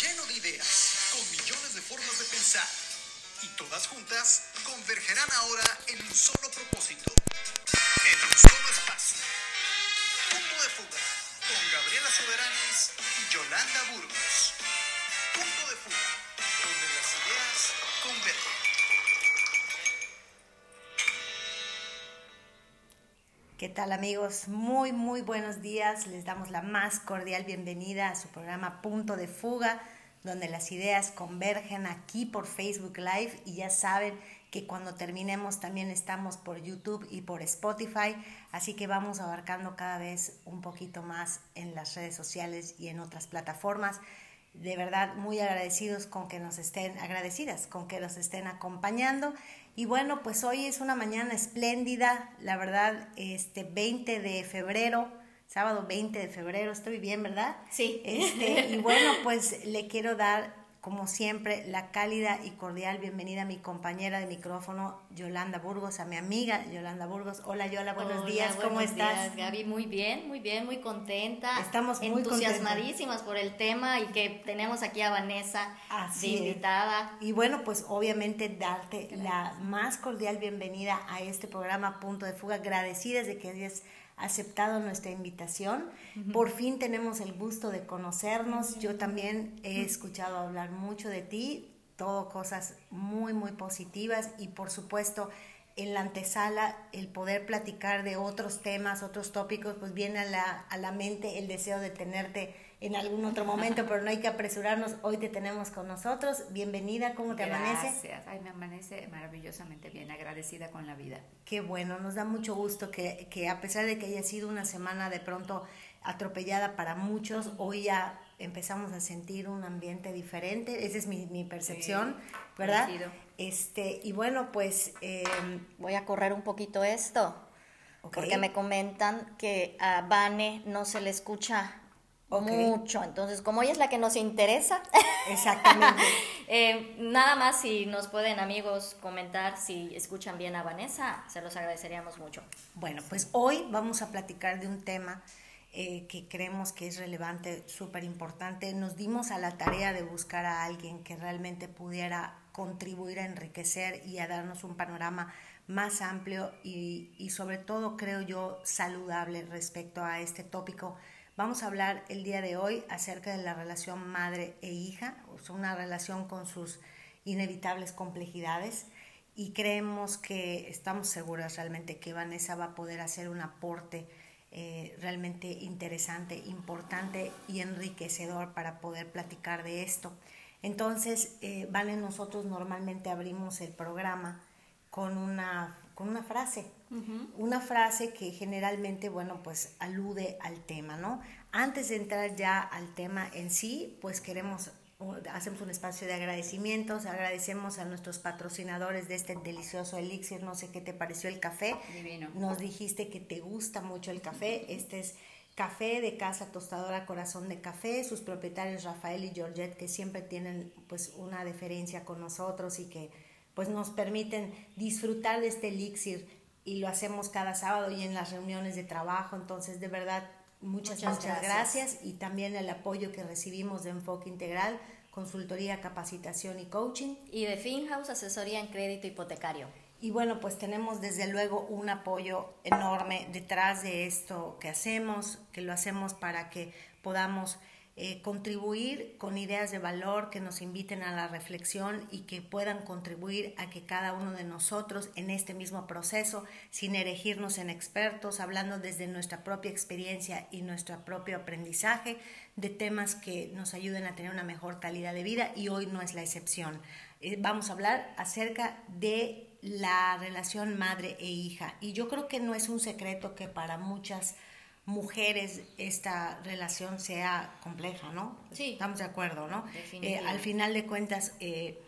lleno de ideas, con millones de formas de pensar. Y todas juntas convergerán ahora en un solo propósito, en un solo espacio. Punto de fuga, con Gabriela Soberanes y Yolanda Burgos. Punto de fuga, donde las ideas convergen. ¿Qué tal amigos? Muy, muy buenos días. Les damos la más cordial bienvenida a su programa Punto de Fuga, donde las ideas convergen aquí por Facebook Live y ya saben que cuando terminemos también estamos por YouTube y por Spotify, así que vamos abarcando cada vez un poquito más en las redes sociales y en otras plataformas. De verdad, muy agradecidos con que nos estén, agradecidas con que nos estén acompañando y bueno, pues hoy es una mañana espléndida, la verdad, este 20 de febrero, sábado 20 de febrero, estoy bien, ¿verdad? Sí. Este, y bueno, pues le quiero dar como siempre, la cálida y cordial bienvenida a mi compañera de micrófono, Yolanda Burgos, a mi amiga Yolanda Burgos. Hola Yola, buenos días, ¿cómo buenos estás? Días, Gaby, muy bien, muy bien, muy contenta. Estamos muy entusiasmadísimas por el tema y que tenemos aquí a Vanessa Así de invitada. Y bueno, pues obviamente darte la más cordial bienvenida a este programa Punto de Fuga, agradecidas de que hayas aceptado nuestra invitación. Por fin tenemos el gusto de conocernos. Yo también he escuchado hablar mucho de ti, todo cosas muy, muy positivas y por supuesto en la antesala el poder platicar de otros temas, otros tópicos, pues viene a la, a la mente el deseo de tenerte en algún otro momento, pero no hay que apresurarnos. Hoy te tenemos con nosotros. Bienvenida, ¿cómo te amanece? Gracias, ay, me amanece maravillosamente bien, agradecida con la vida. Qué bueno, nos da mucho gusto que, que a pesar de que haya sido una semana de pronto atropellada para muchos, hoy ya empezamos a sentir un ambiente diferente, esa es mi, mi percepción, Sí, ¿verdad? Este, y bueno, pues eh, Voy a correr un poquito esto, porque me comentan que a Vane no se le escucha Mucho. Entonces, como ella es la que nos interesa, exactamente. eh, nada más si nos pueden amigos comentar si escuchan bien a Vanessa, se los agradeceríamos mucho. Bueno, pues hoy vamos a platicar de un tema eh, que creemos que es relevante, súper importante. Nos dimos a la tarea de buscar a alguien que realmente pudiera contribuir a enriquecer y a darnos un panorama más amplio y, y sobre todo, creo yo, saludable respecto a este tópico. Vamos a hablar el día de hoy acerca de la relación madre e hija, una relación con sus inevitables complejidades y creemos que estamos seguras realmente que Vanessa va a poder hacer un aporte eh, realmente interesante, importante y enriquecedor para poder platicar de esto. Entonces, eh, Vale, nosotros normalmente abrimos el programa con una, con una frase, una frase que generalmente, bueno, pues alude al tema, ¿no? Antes de entrar ya al tema en sí, pues queremos hacemos un espacio de agradecimientos, agradecemos a nuestros patrocinadores de este delicioso elixir, no sé qué te pareció el café. Divino. Nos dijiste que te gusta mucho el café, este es café de casa tostadora Corazón de Café, sus propietarios Rafael y Georgette que siempre tienen pues una deferencia con nosotros y que pues nos permiten disfrutar de este elixir y lo hacemos cada sábado y en las reuniones de trabajo, entonces de verdad muchas, muchas, Muchas gracias. gracias. y también el apoyo que recibimos de Enfoque Integral, consultoría, capacitación y coaching. Y de FinHouse, asesoría en crédito hipotecario. Y bueno, pues tenemos desde luego un apoyo enorme detrás de esto que hacemos, que lo hacemos para que podamos eh, contribuir con ideas de valor que nos inviten a la reflexión y que puedan contribuir a que cada uno de nosotros en este mismo proceso, sin erigirnos en expertos, hablando desde nuestra propia experiencia y nuestro propio aprendizaje de temas que nos ayuden a tener una mejor calidad de vida y hoy no es la excepción. Eh, vamos a hablar acerca de la relación madre e hija y yo creo que no es un secreto que para muchas mujeres esta relación sea compleja, ¿no? Sí. Estamos de acuerdo, ¿no? Eh, al final de cuentas, eh,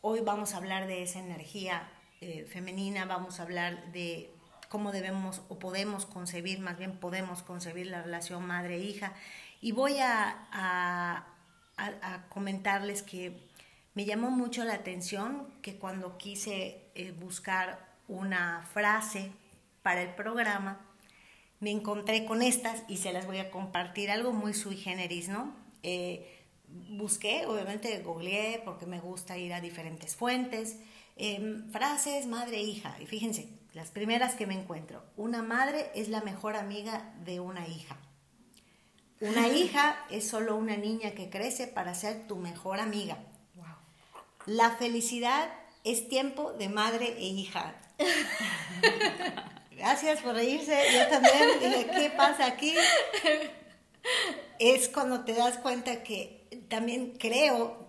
hoy vamos a hablar de esa energía eh, femenina, vamos a hablar de cómo debemos o podemos concebir, más bien podemos concebir la relación madre-hija. Y voy a, a, a- a comentarles que me llamó mucho la atención que cuando quise eh, buscar una frase para el programa, me encontré con estas y se las voy a compartir, algo muy sui generis, ¿no? Eh, busqué, obviamente googleé porque me gusta ir a diferentes fuentes, em, frases madre e hija. Y fíjense, las primeras que me encuentro. Una madre es la mejor amiga de una hija. Una hija es solo una niña que crece para ser tu mejor amiga. La felicidad es tiempo de madre e hija. Gracias por reírse. Yo también dije, ¿qué pasa aquí? Es cuando te das cuenta que también creo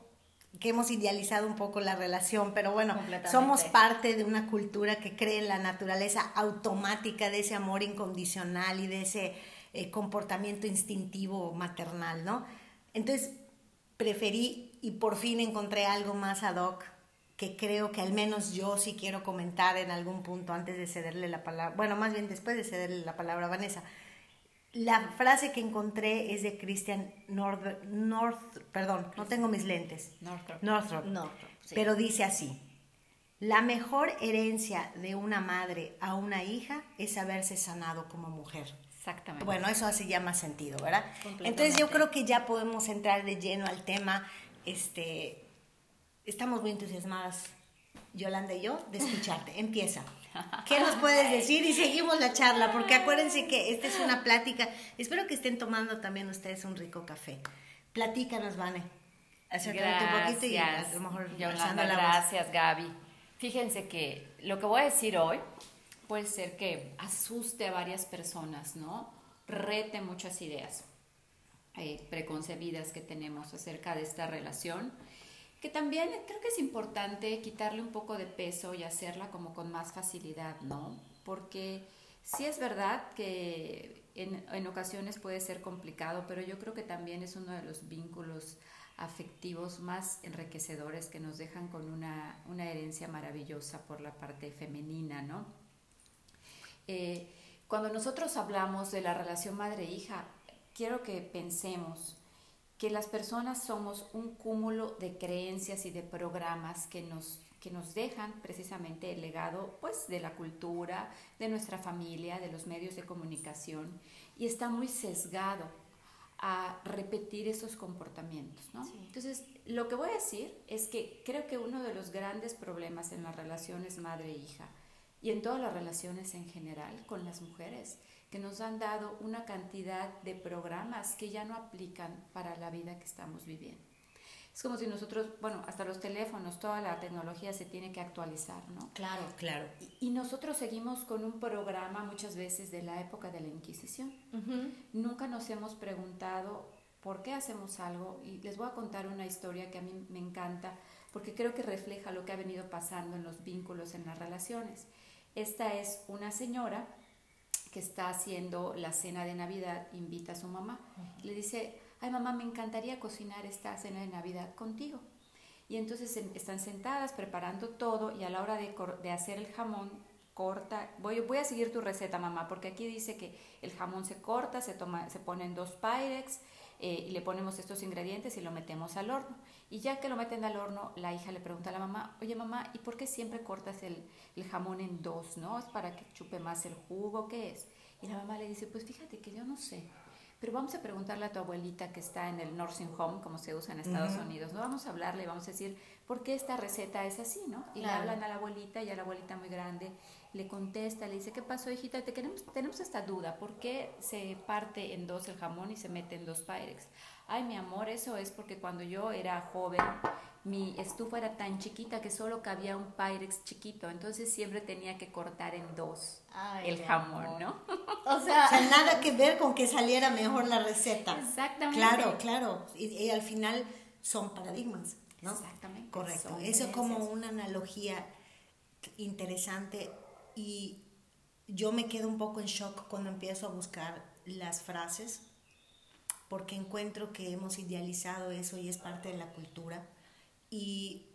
que hemos idealizado un poco la relación, pero bueno, somos parte de una cultura que cree en la naturaleza automática de ese amor incondicional y de ese eh, comportamiento instintivo maternal, ¿no? Entonces, preferí y por fin encontré algo más ad hoc que creo que al menos yo sí quiero comentar en algún punto antes de cederle la palabra, bueno, más bien después de cederle la palabra a Vanessa. La frase que encontré es de Christian North, North perdón, no tengo mis lentes. Northrop. Northrop. Northrop, sí. Pero dice así, la mejor herencia de una madre a una hija es haberse sanado como mujer. Exactamente. Bueno, eso así ya más sentido, ¿verdad? Entonces yo creo que ya podemos entrar de lleno al tema. Este, estamos muy entusiasmadas, Yolanda y yo, de escucharte. Empieza. ¿Qué nos puedes decir? Y seguimos la charla, porque acuérdense que esta es una plática. Espero que estén tomando también ustedes un rico café. Platícanos, Vane. Acércate un poquito y a lo mejor Yolanda, la voz. gracias, Gaby. Fíjense que lo que voy a decir hoy puede ser que asuste a varias personas, ¿no? Rete muchas ideas eh, preconcebidas que tenemos acerca de esta relación, que también creo que es importante quitarle un poco de peso y hacerla como con más facilidad, ¿no? Porque sí es verdad que en, en ocasiones puede ser complicado, pero yo creo que también es uno de los vínculos afectivos más enriquecedores que nos dejan con una, una herencia maravillosa por la parte femenina, ¿no? Eh, cuando nosotros hablamos de la relación madre-hija, quiero que pensemos que las personas somos un cúmulo de creencias y de programas que nos, que nos dejan precisamente el legado pues, de la cultura, de nuestra familia, de los medios de comunicación, y está muy sesgado a repetir esos comportamientos. ¿no? Entonces, lo que voy a decir es que creo que uno de los grandes problemas en las relaciones madre-hija y en todas las relaciones en general con las mujeres, que nos han dado una cantidad de programas que ya no aplican para la vida que estamos viviendo. Es como si nosotros, bueno, hasta los teléfonos, toda la tecnología se tiene que actualizar, ¿no? Claro, claro. Y, y nosotros seguimos con un programa muchas veces de la época de la Inquisición. Nunca nos hemos preguntado por qué hacemos algo y les voy a contar una historia que a mí me encanta porque creo que refleja lo que ha venido pasando en los vínculos, en las relaciones. Esta es una señora que está haciendo la cena de Navidad, invita a su mamá. Le dice, ay mamá, me encantaría cocinar esta cena de Navidad contigo. Y entonces están sentadas preparando todo y a la hora de, hacer el jamón, corta, voy, voy a seguir tu receta mamá, porque aquí dice que el jamón se corta, se, toma, se ponen dos Pyrex eh, y le ponemos estos ingredientes y lo metemos al horno. Y ya que lo meten al horno, la hija le pregunta a la mamá, oye mamá, ¿y por qué siempre cortas el, el jamón en dos? ¿No? ¿Es para que chupe más el jugo? ¿Qué es? Y la mamá le dice, pues fíjate que yo no sé. Pero vamos a preguntarle a tu abuelita que está en el nursing home, como se usa en Estados Unidos, ¿no? Vamos a hablarle y vamos a decir, ¿por qué esta receta es así, no? Y le hablan a la abuelita y a la abuelita muy grande le contesta, le dice, ¿qué pasó, hijita? Te queremos, tenemos esta duda, ¿por qué se parte en dos el jamón y se mete en dos Pyrex? Ay, mi amor, eso es porque cuando yo era joven, mi estufa era tan chiquita que solo cabía un Pyrex chiquito, entonces siempre tenía que cortar en dos Ay, el jamón, amor. ¿no? O O sea, nada que ver con que saliera mejor la receta. Exactamente. Claro, claro. Y, y al final son paradigmas, ¿no? Exactamente, Correcto. son Eso creencias. como una analogía interesante y yo me quedo un poco en shock cuando empiezo a buscar las frases porque encuentro que hemos idealizado eso y es parte de la cultura y,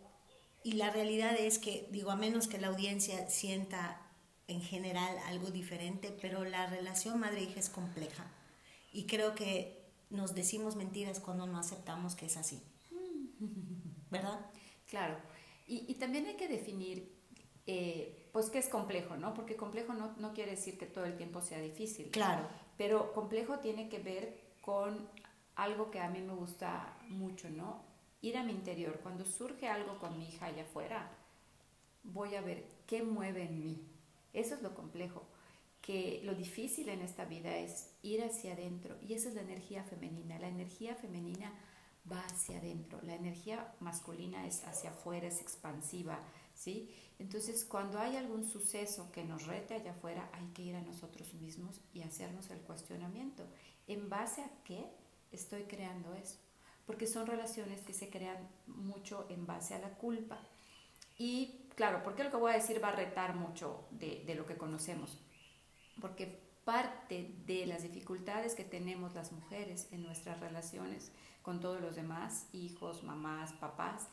y la realidad es que, digo, a menos que la audiencia sienta en general algo diferente, pero la relación madre-hija es compleja y creo que nos decimos mentiras cuando no aceptamos que es así. ¿Verdad? Claro. Y, y también hay que definir, eh, pues, qué es complejo, ¿no? Porque complejo no, no quiere decir que todo el tiempo sea difícil. Claro. Pero complejo tiene que ver con algo que a mí me gusta mucho, ¿no? Ir a mi interior. Cuando surge algo con mi hija allá afuera, voy a ver qué mueve en mí. Eso es lo complejo, que lo difícil en esta vida es ir hacia adentro y esa es la energía femenina. La energía femenina va hacia adentro, la energía masculina es hacia afuera, es expansiva, ¿sí? Entonces, cuando hay algún suceso que nos rete allá afuera, hay que ir a nosotros mismos y hacernos el cuestionamiento. ¿En base a qué estoy creando eso? Porque son relaciones que se crean mucho en base a la culpa. Y claro, porque lo que voy a decir va a retar mucho de, de lo que conocemos. Porque parte de las dificultades que tenemos las mujeres en nuestras relaciones con todos los demás, hijos, mamás, papás,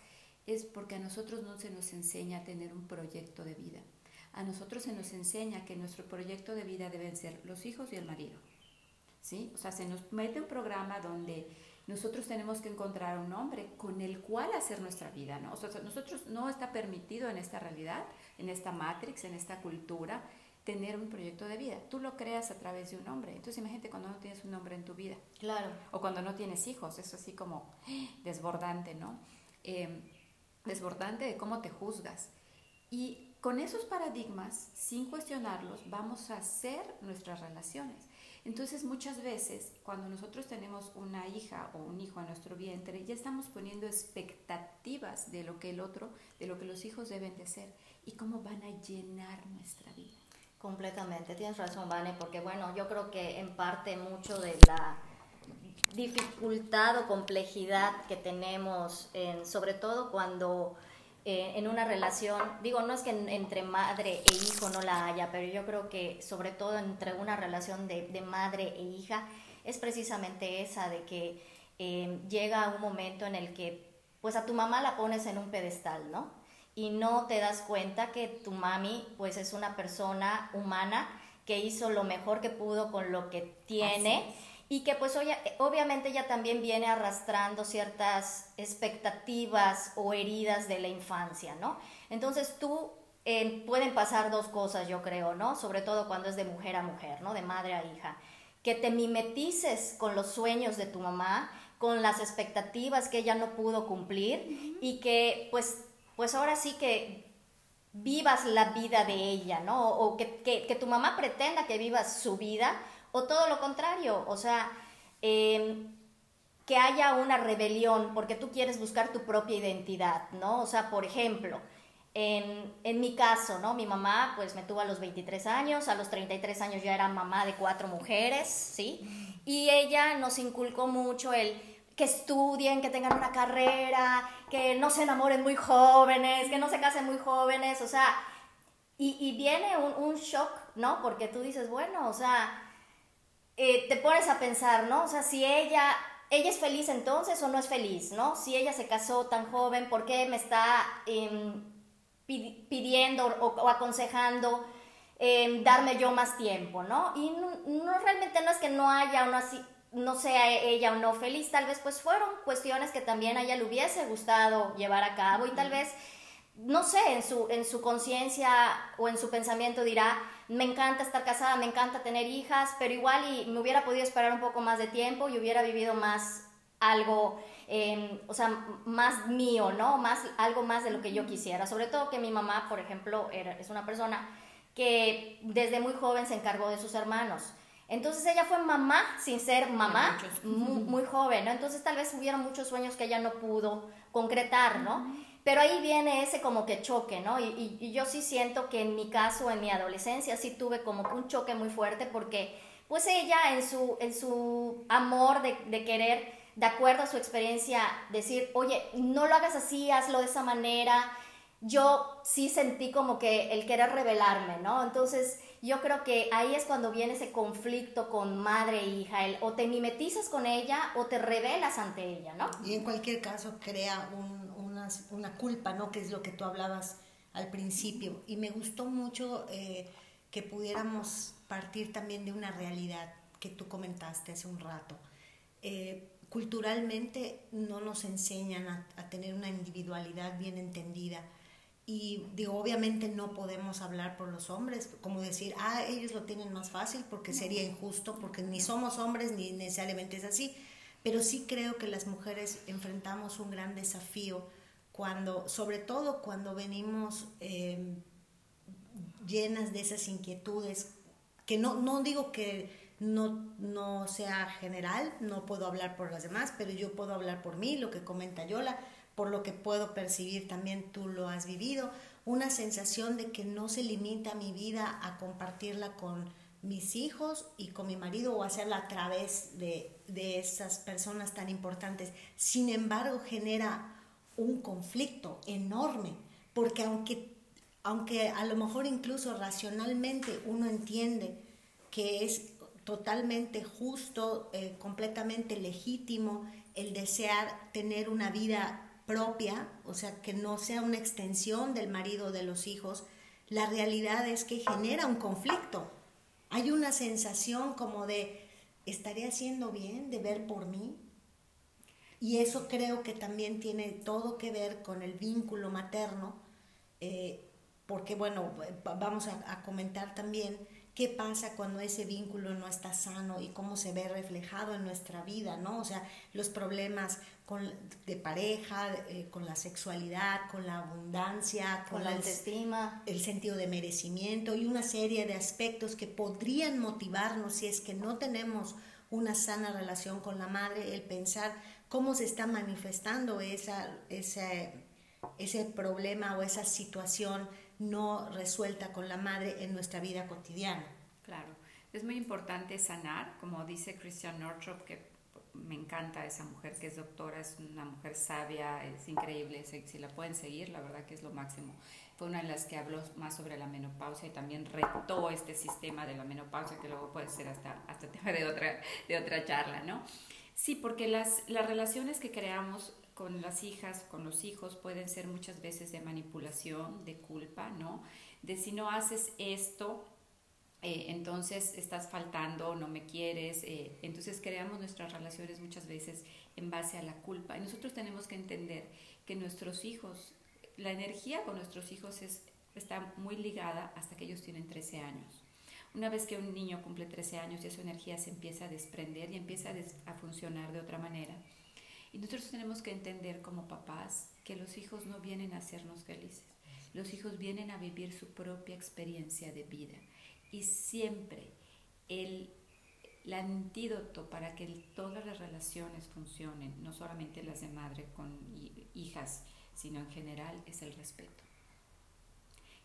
es porque a nosotros no se nos enseña a tener un proyecto de vida. A nosotros se nos enseña que nuestro proyecto de vida deben ser los hijos y el marido. ¿Sí? O sea, se nos mete un programa donde nosotros tenemos que encontrar un hombre con el cual hacer nuestra vida, ¿no? O sea, nosotros no está permitido en esta realidad, en esta matrix, en esta cultura, tener un proyecto de vida. Tú lo creas a través de un hombre. Entonces imagínate cuando no tienes un hombre en tu vida. Claro. O cuando no tienes hijos, es así como desbordante, ¿no? Eh, desbordante de cómo te juzgas. Y con esos paradigmas, sin cuestionarlos, vamos a hacer nuestras relaciones. Entonces muchas veces cuando nosotros tenemos una hija o un hijo en nuestro vientre, ya estamos poniendo expectativas de lo que el otro, de lo que los hijos deben de ser y cómo van a llenar nuestra vida. Completamente, tienes razón, Vane, porque bueno, yo creo que en parte mucho de la dificultad o complejidad que tenemos, en, sobre todo cuando eh, en una relación, digo, no es que entre madre e hijo no la haya, pero yo creo que sobre todo entre una relación de, de madre e hija es precisamente esa, de que eh, llega un momento en el que pues a tu mamá la pones en un pedestal, ¿no? Y no te das cuenta que tu mami pues es una persona humana que hizo lo mejor que pudo con lo que tiene y que pues obviamente ella también viene arrastrando ciertas expectativas o heridas de la infancia, ¿no? Entonces tú eh, pueden pasar dos cosas, yo creo, ¿no? Sobre todo cuando es de mujer a mujer, ¿no? De madre a hija. Que te mimetices con los sueños de tu mamá, con las expectativas que ella no pudo cumplir y que pues, pues ahora sí que vivas la vida de ella, ¿no? O que, que, que tu mamá pretenda que vivas su vida o todo lo contrario, o sea, em, que haya una rebelión porque tú quieres buscar tu propia identidad, ¿no? O sea, por ejemplo, en, en, mi caso, ¿no? Mi mamá pues me tuvo a los 23 años, a los 33 años ya era mamá de cuatro mujeres, ¿sí? Y ella nos inculcó mucho el que estudien, que tengan una carrera, que no se enamoren muy jóvenes, que no se casen muy jóvenes, o sea, y, viene un, un shock, ¿no? Porque tú dices, bueno, o sea, eh, te pones a pensar, ¿no? O sea, si ella, ella es feliz entonces o no es feliz, ¿no? Si ella se casó tan joven, ¿por qué me está em, pidiendo o, aconsejando em, darme yo más tiempo, ¿no? Y no, realmente no es que no haya una no sea ella o no feliz, tal vez pues fueron cuestiones que también a ella le hubiese gustado llevar a cabo y tal vez no sé, en su, en su conciencia o en su pensamiento dirá, me encanta estar casada, me encanta tener hijas, pero igual y me hubiera podido esperar un poco más de tiempo y hubiera vivido más algo, em, o sea, más mío, ¿no? Más, algo más de lo que yo quisiera. Sobre todo que mi mamá, por ejemplo, era, es una persona que desde muy joven se encargó de sus hermanos. Entonces ella fue mamá sin ser mamá, muy, muy, joven, ¿no? Entonces tal vez hubieron muchos sueños que ella no pudo concretar, ¿no? Pero ahí viene ese como que choque, ¿no? Y, yo sí siento que en mi caso, en mi adolescencia, sí tuve como un choque muy fuerte porque pues ella en su, en su amor de, de querer, de acuerdo a su experiencia, decir, oye, no lo hagas así, hazlo de esa manera, yo sí sentí como que el querer revelarme, ¿no? Entonces yo creo que ahí es cuando viene ese conflicto con madre e hija, el o te mimetizas con ella o te revelas ante ella, ¿no? Y en cualquier caso crea un, una, culpa, ¿no? Que es lo que tú hablabas al principio. Y me gustó mucho eh, que pudiéramos partir también de una realidad que tú comentaste hace un rato. Eh, culturalmente no nos enseñan a, a, tener una individualidad bien entendida. Y digo, obviamente no podemos hablar por los hombres, como decir, ah, ellos lo tienen más fácil porque sería injusto, porque ni somos hombres ni necesariamente es así pero sí creo que las mujeres enfrentamos un gran desafío cuando, sobre todo cuando venimos em, llenas de esas inquietudes, que no, no digo que no, no sea general, no puedo hablar por las demás, pero yo puedo hablar por mí, lo que comenta Yola, por lo que puedo percibir también tú lo has vivido, una sensación de que no se limita mi vida a compartirla con mis hijos y con mi marido o hacerla a través de, de esas personas tan importantes. Sin embargo, genera un conflicto enorme, porque aunque, aunque a lo mejor incluso racionalmente uno entiende que es totalmente justo, eh, completamente legítimo el desear tener una vida propia, o sea, que no sea una extensión del marido de los hijos, la realidad es que genera un conflicto. Hay una sensación como de, ¿estaré haciendo bien de ver por mí? Y eso creo que también tiene todo que ver con el vínculo materno, eh, porque bueno, vamos a, comentar también qué pasa cuando ese vínculo no está sano y cómo se ve reflejado en nuestra vida, ¿no? O sea, los problemas con, de pareja, eh, con la sexualidad, con la abundancia, con, la autoestima, el sentido de merecimiento y una serie de aspectos que podrían motivarnos si es que no tenemos una sana relación con la madre, el pensar cómo se está manifestando esa, ese, ese problema o esa situación no resuelta con la madre en nuestra vida cotidiana. Claro, es muy importante sanar, como dice Christian Northrop, que me encanta esa mujer que es doctora, es una mujer sabia, es increíble, si la pueden seguir, la verdad que es lo máximo. Fue una de las que habló más sobre la menopausia y también retó este sistema de la menopausia, que luego puede ser hasta, hasta tema de otra, de otra charla, ¿no? Sí, porque las, las relaciones que creamos con las hijas, con los hijos, pueden ser muchas veces de manipulación, de culpa, ¿no? De si no haces esto, eh, entonces estás faltando, no me quieres. Eh, entonces creamos nuestras relaciones muchas veces en base a la culpa. Y nosotros tenemos que entender que nuestros hijos, la energía con nuestros hijos es, está muy ligada hasta que ellos tienen 13 años. Una vez que un niño cumple 13 años, ya su energía se empieza a desprender y empieza a, funcionar de otra manera. Y nosotros tenemos que entender como papás que los hijos no vienen a hacernos felices. Los hijos vienen a vivir su propia experiencia de vida. Y siempre el, el antídoto para que todas las relaciones funcionen, no solamente las de madre con hijas, sino en general, es el respeto.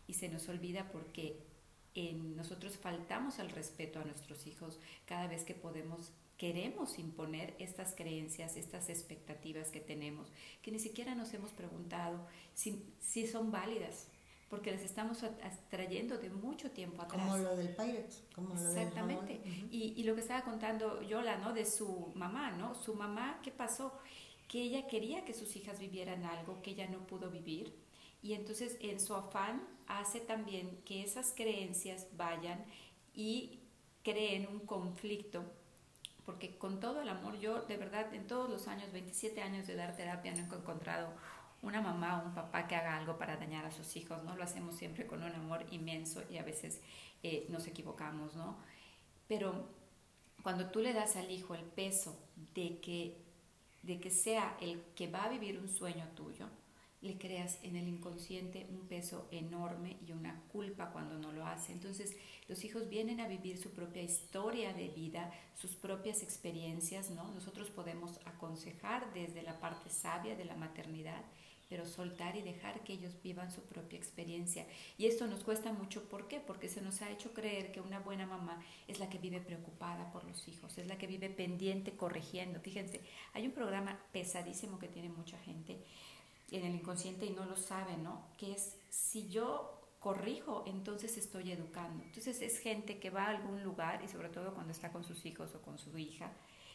Y se nos olvida porque nosotros faltamos al respeto a nuestros hijos cada vez que podemos queremos imponer estas creencias, estas expectativas que tenemos, que ni siquiera nos hemos preguntado si, si son válidas, porque las estamos trayendo de mucho tiempo atrás. Como lo del Pirates, como lo Exactamente. y, y, lo que estaba contando Yola, ¿no? De su mamá, ¿no? Su mamá, ¿qué pasó? Que ella quería que sus hijas vivieran algo que ella no pudo vivir y entonces en su afán hace también que esas creencias vayan y creen un conflicto, porque con todo el amor, yo de verdad en todos los años, 27 años de dar terapia, no he encontrado una mamá o un papá que haga algo para dañar a sus hijos, ¿no? Lo hacemos siempre con un amor inmenso y a veces eh, nos equivocamos, ¿no? Pero cuando tú le das al hijo el peso de que, de que sea el que va a vivir un sueño tuyo, le creas en el inconsciente un peso enorme y una culpa cuando no lo hace. Entonces, los hijos vienen a vivir su propia historia de vida, sus propias experiencias, ¿no? Nosotros podemos aconsejar desde la parte sabia de la maternidad, pero soltar y dejar que ellos vivan su propia experiencia. Y esto nos cuesta mucho, ¿por qué? Porque se nos ha hecho creer que una buena mamá es la que vive preocupada por los hijos, es la que vive pendiente, corrigiendo. Fíjense, hay un programa pesadísimo que tiene mucha gente en el inconsciente y no lo sabe, ¿no? Que es, si yo corrijo, entonces estoy educando. Entonces es gente que va a algún lugar y sobre todo cuando está con sus hijos o con su hija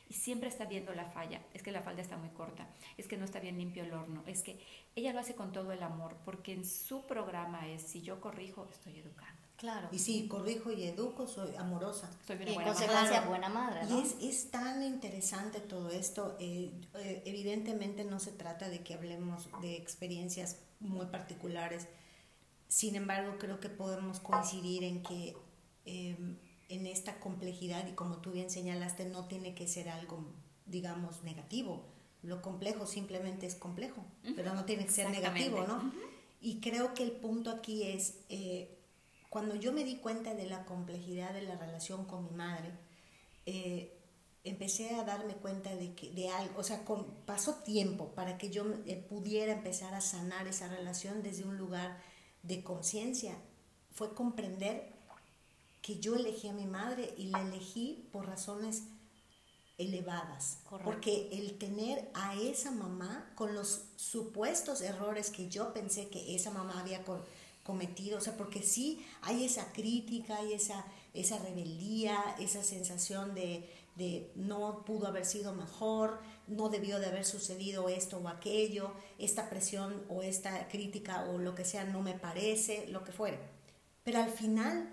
y siempre está viendo la falla, es que la falda está muy corta, es que no está bien limpio el horno, es que ella lo hace con todo el amor porque en su programa es, si yo corrijo, estoy educando. Claro. Y si corrijo y educo, soy amorosa. Soy y buena consecuencia buena madre. Y es, es, tan interesante todo esto. Eh, eh, evidentemente no se trata de que hablemos de experiencias muy particulares. Sin embargo, creo que podemos coincidir en que em, en esta complejidad, y como tú bien señalaste, no tiene que ser algo digamos, negativo. Lo complejo simplemente es complejo, pero no tiene que ser negativo, ¿no? Y creo que el punto aquí es, eh, cuando yo me di cuenta de la complejidad de la relación con mi madre, eh, empecé a darme cuenta de, que, de algo, o sea, pasó tiempo para que yo eh, pudiera empezar a sanar esa relación desde un lugar de conciencia. Fue comprender que yo elegí a mi madre y la elegí por razones elevadas. Porque el tener a esa mamá con los supuestos errores que yo pensé que esa mamá había cometido, o sea, porque sí hay esa crítica, hay esa, esa rebeldía, esa sensación de, de no pudo haber sido mejor, no debió de haber sucedido esto o aquello, esta presión o esta crítica o lo que sea no me parece, lo que fuere. Pero al final,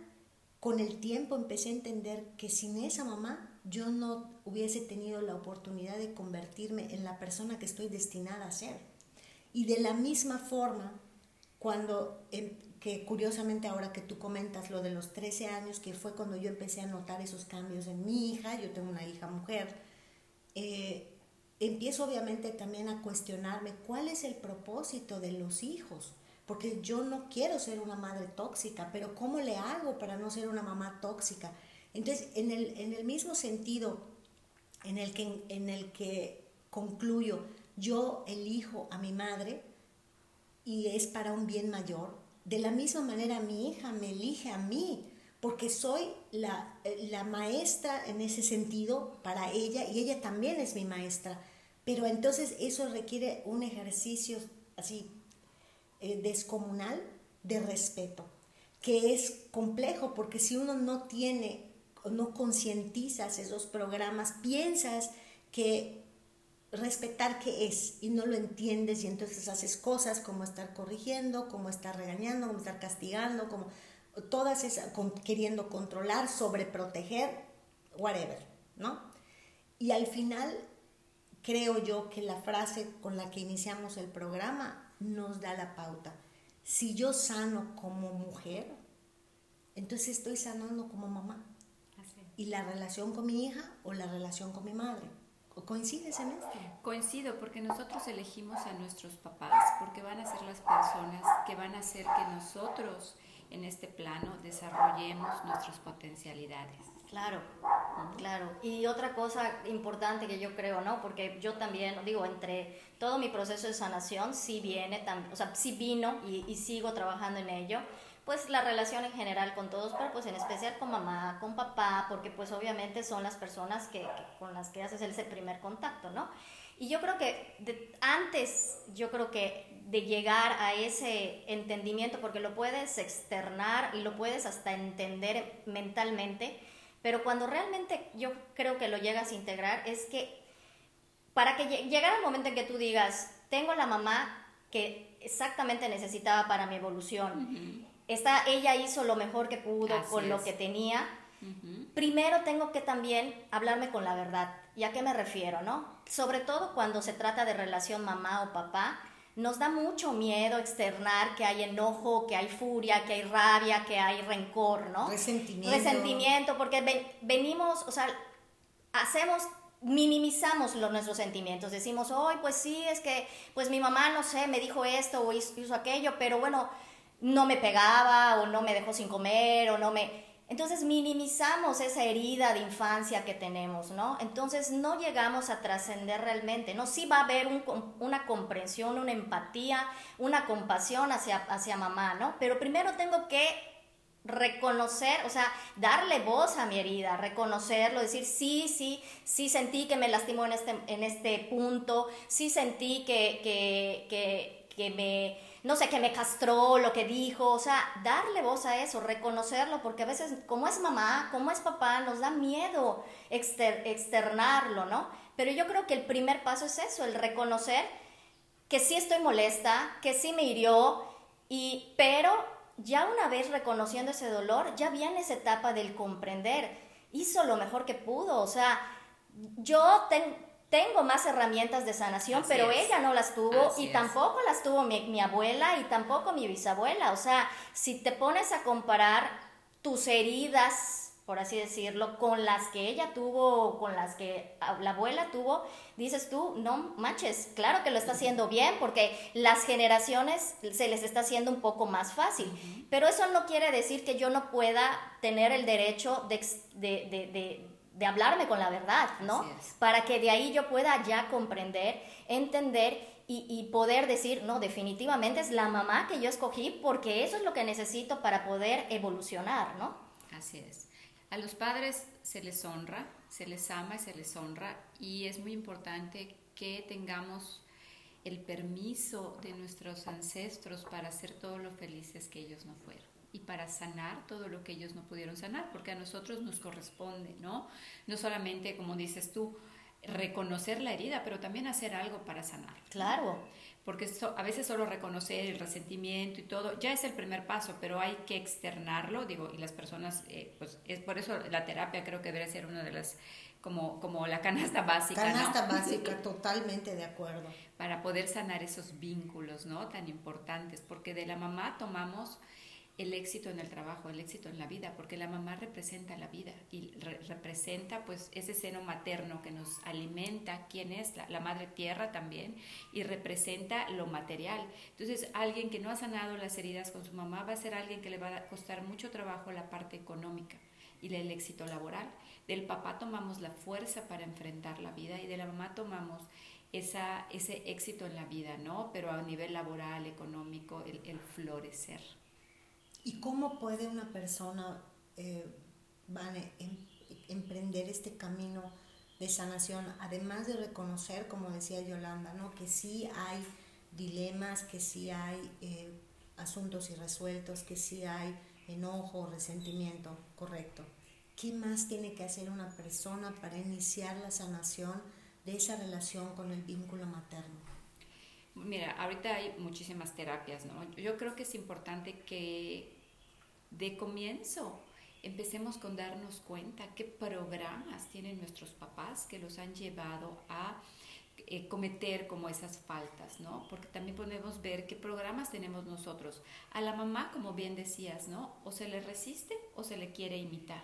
con el tiempo empecé a entender que sin esa mamá yo no hubiese tenido la oportunidad de convertirme en la persona que estoy destinada a ser. Y de la misma forma, cuando em, que curiosamente ahora que tú comentas lo de los 13 años, que fue cuando yo empecé a notar esos cambios en mi hija, yo tengo una hija mujer, eh, empiezo obviamente también a cuestionarme cuál es el propósito de los hijos, porque yo no quiero ser una madre tóxica, pero ¿cómo le hago para no ser una mamá tóxica? Entonces, en el, en el mismo sentido en el, que, en el que concluyo, yo elijo a mi madre y es para un bien mayor, de la misma manera mi hija me elige a mí, porque soy la, la, maestra en ese sentido para ella y ella también es mi maestra. Pero entonces eso requiere un ejercicio así eh, descomunal de respeto, que es complejo porque si uno no tiene, no concientizas esos programas, piensas que respetar qué es y no lo entiendes y entonces haces cosas como estar corrigiendo, como estar regañando, como estar castigando, como todas esas, queriendo controlar, sobreproteger, whatever, ¿no? Y al final creo yo que la frase con la que iniciamos el programa nos da la pauta. Si yo sano como mujer, entonces estoy sanando como mamá. Y la relación con mi hija o la relación con mi madre ¿Coincides en esto? Coincido, porque nosotros elegimos a nuestros papás, porque van a ser las personas que van a hacer que nosotros en este plano desarrollemos nuestras potencialidades. Claro, claro. Y otra cosa importante que yo creo, ¿no? Porque yo también, digo, entre todo mi proceso de sanación, sí viene, o sea, sí vino y, y sigo trabajando en ello, pues la relación en general con todos, pero pues en especial con mamá, con papá, porque pues obviamente son las personas que, con las que haces ese primer contacto, ¿no? Y yo creo que antes, yo creo que de llegar a ese entendimiento, porque lo puedes externar y lo puedes hasta entender mentalmente, pero cuando realmente yo creo que lo llegas a integrar es que para que llegara el momento en que tú digas, tengo la mamá que exactamente necesitaba para mi evolución, esta, ella hizo lo mejor que pudo con lo que tenía. Primero tengo que también hablarme con la verdad. ¿Y a qué me refiero, no? Sobre todo cuando se trata de relación mamá o papá, nos da mucho miedo externar que hay enojo, que hay furia, que hay rabia, que hay rencor, ¿no? Resentimiento. Resentimiento, porque venimos, o sea, hacemos minimizamos los, nuestros sentimientos. Decimos, hoy pues sí, es que pues mi mamá, no sé, me dijo esto o hizo aquello, pero bueno, no me pegaba o no me dejó sin comer o no me... Entonces minimizamos esa herida de infancia que tenemos, ¿no? Entonces no llegamos a trascender realmente, ¿no? Sí va a haber una comprensión, una empatía, una compasión hacia, hacia mamá, ¿no? Pero primero tengo que reconocer, o sea, darle voz a mi herida, reconocerlo, decir, sí, sí, sí sentí que me lastimó en este, en este punto, sí sentí que, que, que, que me no sé, que me castró, lo que dijo, o sea, darle voz a eso, reconocerlo, porque a veces como es mamá, como es papá, nos da miedo externarlo, ¿no? Pero yo creo que el primer paso es eso, el reconocer que sí estoy molesta, que sí me hirió, y, pero ya una vez reconociendo ese dolor, ya viene esa etapa del comprender, hizo lo mejor que pudo, o sea, yo tengo tengo más herramientas de sanación, pero ella no las tuvo y tampoco las tuvo mi, abuela y tampoco mi bisabuela. O sea, si te pones a comparar tus heridas por así decirlo, con las que ella tuvo, con las que la abuela tuvo, dices tú, no manches, claro que lo está haciendo bien porque las generaciones se les está haciendo un poco más fácil, pero eso no quiere decir que yo no pueda tener el derecho de, de, de, hablarme con la verdad, ¿no? Para que de ahí yo pueda ya comprender, entender y, y, poder decir, no, definitivamente es la mamá que yo escogí porque eso es lo que necesito para poder evolucionar, ¿no? Así es. A los padres se les honra, se les ama y se les honra y es muy importante que tengamos el permiso de nuestros ancestros para ser todo lo felices que ellos no fueron y para sanar todo lo que ellos no pudieron sanar, porque a nosotros nos corresponde, ¿no? No solamente, como dices tú, reconocer la herida, pero también hacer algo para sanar. Claro porque a veces solo reconocer el resentimiento y todo ya es el primer paso, pero hay que externarlo, digo, y las personas, eh, pues es por eso la terapia creo que debe ser una de las, como, como la canasta básica. Canasta básica, totalmente de acuerdo. Para poder sanar esos vínculos, ¿no? Tan importantes, porque de la mamá tomamos el éxito en el trabajo, el éxito en la vida, porque la mamá representa la vida y representa pues ese seno materno que nos alimenta, quién es la, madre tierra también, y representa lo material. Entonces, alguien que no ha sanado las heridas con su mamá va a ser alguien que le va a costar mucho trabajo la parte económica y el éxito laboral. Del papá tomamos la fuerza para enfrentar la vida y de la mamá tomamos esa, ese éxito en la vida, ¿no? Pero a nivel laboral, económico, el florecer. ¿Y cómo puede una persona, eh, em, emprender este camino de sanación, además de reconocer, como decía Yolanda, ¿no? que sí hay dilemas, que sí hay eh, asuntos irresueltos, que sí hay enojo, resentimiento, correcto. ¿Qué más tiene que hacer una persona para iniciar la sanación de esa relación con el vínculo materno? Mira, ahorita hay muchísimas terapias, ¿no? Yo creo que es importante que de comienzo empecemos con darnos cuenta qué programas tienen nuestros papás que los han llevado a eh, cometer como esas faltas, ¿no? Porque también podemos ver qué programas tenemos nosotros. A la mamá, como bien decías, ¿no? O se le resiste o se le quiere imitar.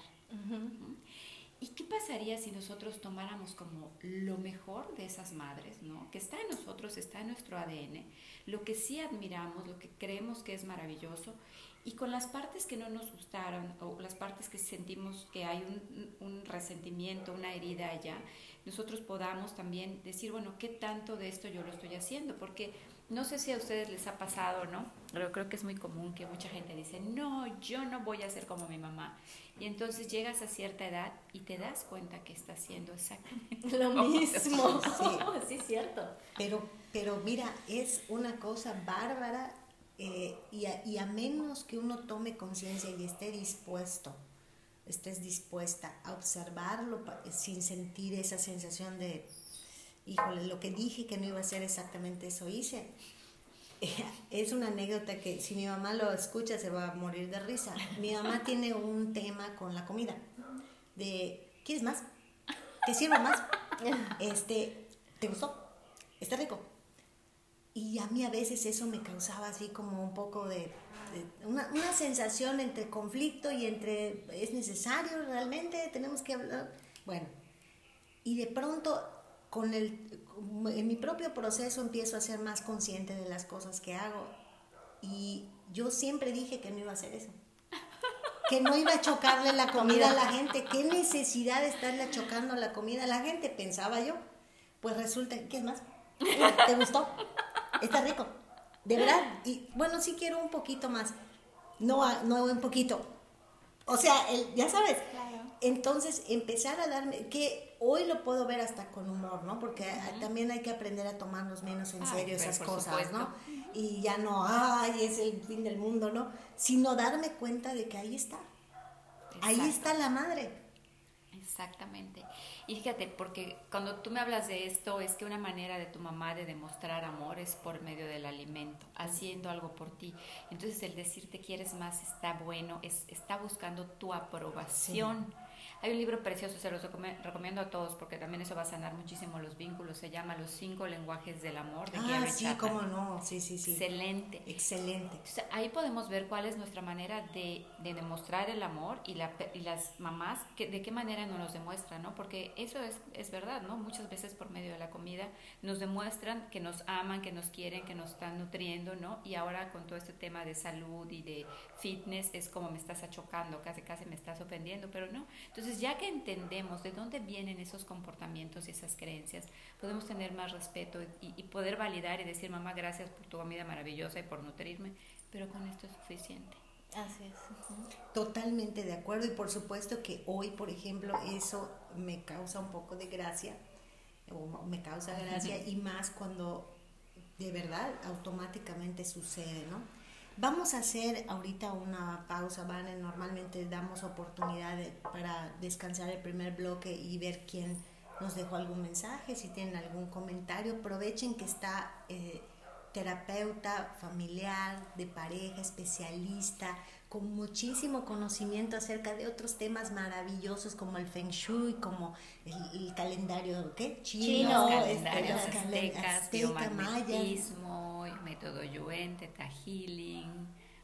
¿Y qué pasaría si nosotros tomáramos como lo mejor de esas madres, ¿no? Que está en nosotros, está en nuestro ADN, lo que sí admiramos, lo que creemos que es maravilloso, y con las partes que no nos gustaron o las partes que sentimos que hay un, resentimiento, una herida allá, nosotros podamos también decir, bueno, ¿qué tanto de esto yo lo estoy haciendo? Porque no sé si a ustedes les ha pasado, ¿no? Pero creo que es muy común que mucha gente dice, no, yo no voy a ser como mi mamá. Y entonces llegas a cierta edad y te das cuenta que está haciendo exactamente lo mismo. Sí, sí, es cierto. Pero, pero mira, es una cosa bárbara eh, y, a, y, a, menos que uno tome conciencia y esté dispuesto, estés dispuesta a observarlo sin sentir esa sensación de, híjole, lo que dije que no iba a ser exactamente eso hice. es una anécdota que si mi mamá lo escucha se va a morir de risa. Mi mamá tiene un tema con la comida. De, ¿quieres más? ¿Te sirvo más? Este, ¿te gustó? ¿Está rico? Y a mí a veces eso me causaba así como un poco de, una, una, sensación entre conflicto y entre es necesario realmente, tenemos que hablar. Bueno, y de pronto con el, en mi propio proceso empiezo a ser más consciente de las cosas que hago. Y yo siempre dije que no iba a hacer eso. Que no iba a chocarle la comida a la gente. ¿Qué necesidad de estarle chocando la comida a la gente? Pensaba yo. Pues resulta, ¿qué es más? ¿Te gustó? Está rico. De verdad. Y bueno, sí quiero un poquito más. No, no un poquito. O sea, el, ya sabes. Entonces, empezar a darme, que hoy lo puedo ver hasta con humor, ¿no? Porque también hay que aprender a tomarnos menos en serio esas cosas, ¿no? Y ya no, ay, es el fin del mundo, ¿no? Sino darme cuenta de que ahí está. Ahí está la madre. Exactamente. Y fíjate, porque cuando tú me hablas de esto, es que una manera de tu mamá de demostrar amor es por medio del alimento, haciendo algo por ti. Entonces el decirte quieres más está bueno, es, está buscando tu aprobación. Hay un libro precioso, se los recomiendo a todos porque también eso va a sanar muchísimo los vínculos. Se llama Los cinco lenguajes del amor de Ah, sí, cómo no, sí, sí, sí. Excelente. Excelente. ahí podemos ver cuál es nuestra manera de, de demostrar el amor y, la, y las mamás, que, de qué manera nos los demuestran, ¿no? Porque eso es, es verdad, ¿no? Muchas veces por medio de la comida nos demuestran que nos aman, que nos quieren, que nos están nutriendo, ¿no? Y ahora con todo este tema de salud y de fitness es como me estás achocando, casi casi me estás ofendiendo, pero no. Entonces, ya que entendemos de dónde vienen esos comportamientos y esas creencias, podemos tener más respeto y, poder validar y decir, mamá, gracias por tu comida maravillosa y por nutrirme, pero con esto es suficiente. Así es. Totalmente de acuerdo y por supuesto que hoy, por ejemplo, eso me causa un poco de gracia, o me causa gracia y más cuando de verdad automáticamente sucede, ¿no? Vamos a hacer ahorita una pausa, Vane. Normalmente damos oportunidad para descansar el primer bloque y ver quién nos dejó algún mensaje, si tienen algún comentario. Aprovechen que está eh, terapeuta familiar, de pareja, especialista, con muchísimo conocimiento acerca de otros temas maravillosos como el Feng Shui, como el, calendario ¿qué? chino, calendarios este, aztecas, método Yuente, Healing.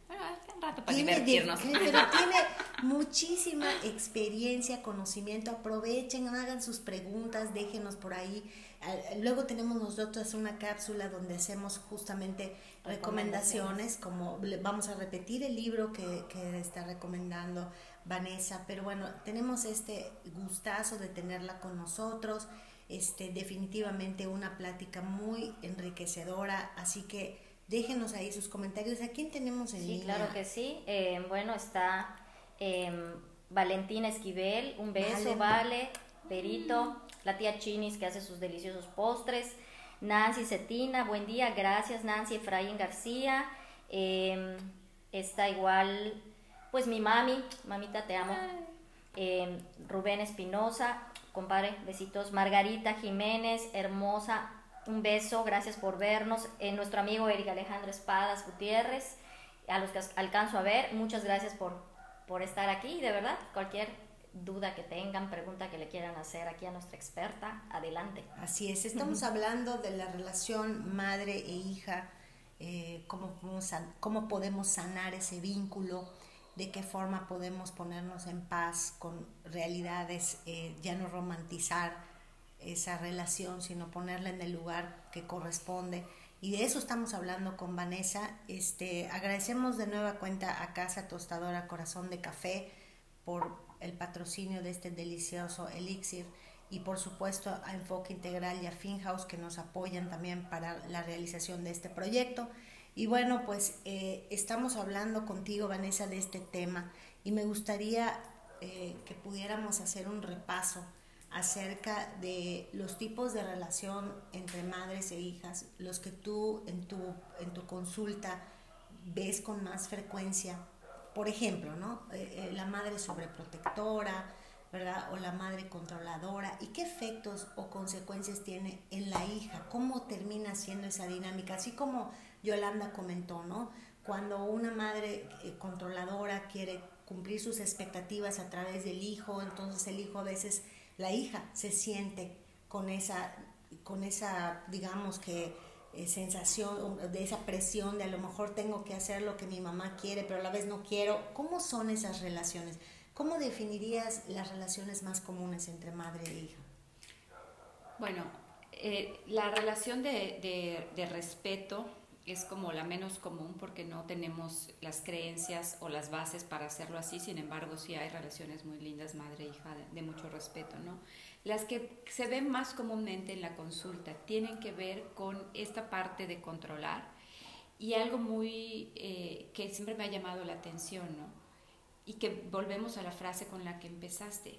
Bueno, un rato para divertirnos. pero tiene muchísima experiencia, conocimiento. Aprovechen, hagan sus preguntas, déjenos por ahí. Luego tenemos nosotros una cápsula donde hacemos justamente recomendaciones, como vamos a repetir el libro que, que está recomendando Vanessa, pero bueno, tenemos este gustazo de tenerla con nosotros, este, definitivamente una plática muy enriquecedora, así que déjenos ahí sus comentarios. ¿A quién tenemos en sí, claro que sí. Eh, bueno, está eh, Valentina Esquivel, un beso, vale, Perito, la tía Chinis que hace sus deliciosos postres. Nancy Cetina, buen día, gracias Nancy Efraín García. Em, está igual, pues mi mami, mamita te amo. Em, Rubén Espinosa, compadre, besitos. Margarita Jiménez, hermosa, un beso, gracias por vernos. Eh, nuestro amigo Eric Alejandro Espadas Gutiérrez, a los que alcanzo a ver, muchas gracias por, por estar aquí, de verdad, cualquier duda que tengan, pregunta que le quieran hacer aquí a nuestra experta, adelante. Así es, estamos hablando de la relación madre e hija, eh, cómo, podemos, cómo podemos sanar ese vínculo, de qué forma podemos ponernos en paz con realidades, eh, ya no romantizar esa relación, sino ponerla en el lugar que corresponde. Y de eso estamos hablando con Vanessa. Este, agradecemos de nueva cuenta a Casa Tostadora Corazón de Café por el patrocinio de este delicioso elixir y por supuesto a Enfoque Integral y a Finhouse que nos apoyan también para la realización de este proyecto. Y bueno, pues eh, estamos hablando contigo, Vanessa, de este tema y me gustaría eh, que pudiéramos hacer un repaso acerca de los tipos de relación entre madres e hijas, los que tú en tu, en tu consulta ves con más frecuencia por ejemplo, ¿no? Eh, eh, la madre sobreprotectora, ¿verdad? O la madre controladora. ¿Y qué efectos o consecuencias tiene en la hija? ¿Cómo termina siendo esa dinámica? Así como Yolanda comentó, ¿no? Cuando una madre eh, controladora quiere cumplir sus expectativas a través del hijo, entonces el hijo a veces, la hija se siente con esa, con esa digamos que eh, sensación, de esa presión de a lo mejor tengo que hacer lo que mi mamá quiere, pero a la vez no quiero. ¿Cómo son esas relaciones? ¿Cómo definirías las relaciones más comunes entre madre e hija? Bueno, eh, la relación de, de, respeto es como la menos común porque no tenemos las creencias o las bases para hacerlo así, sin embargo sí hay relaciones muy lindas madre-hija e de, mucho respeto, ¿no? Las que se ven más comúnmente en la consulta tienen que ver con esta parte de controlar y algo muy eh, que siempre me ha llamado la atención, ¿no? Y que volvemos a la frase con la que empezaste.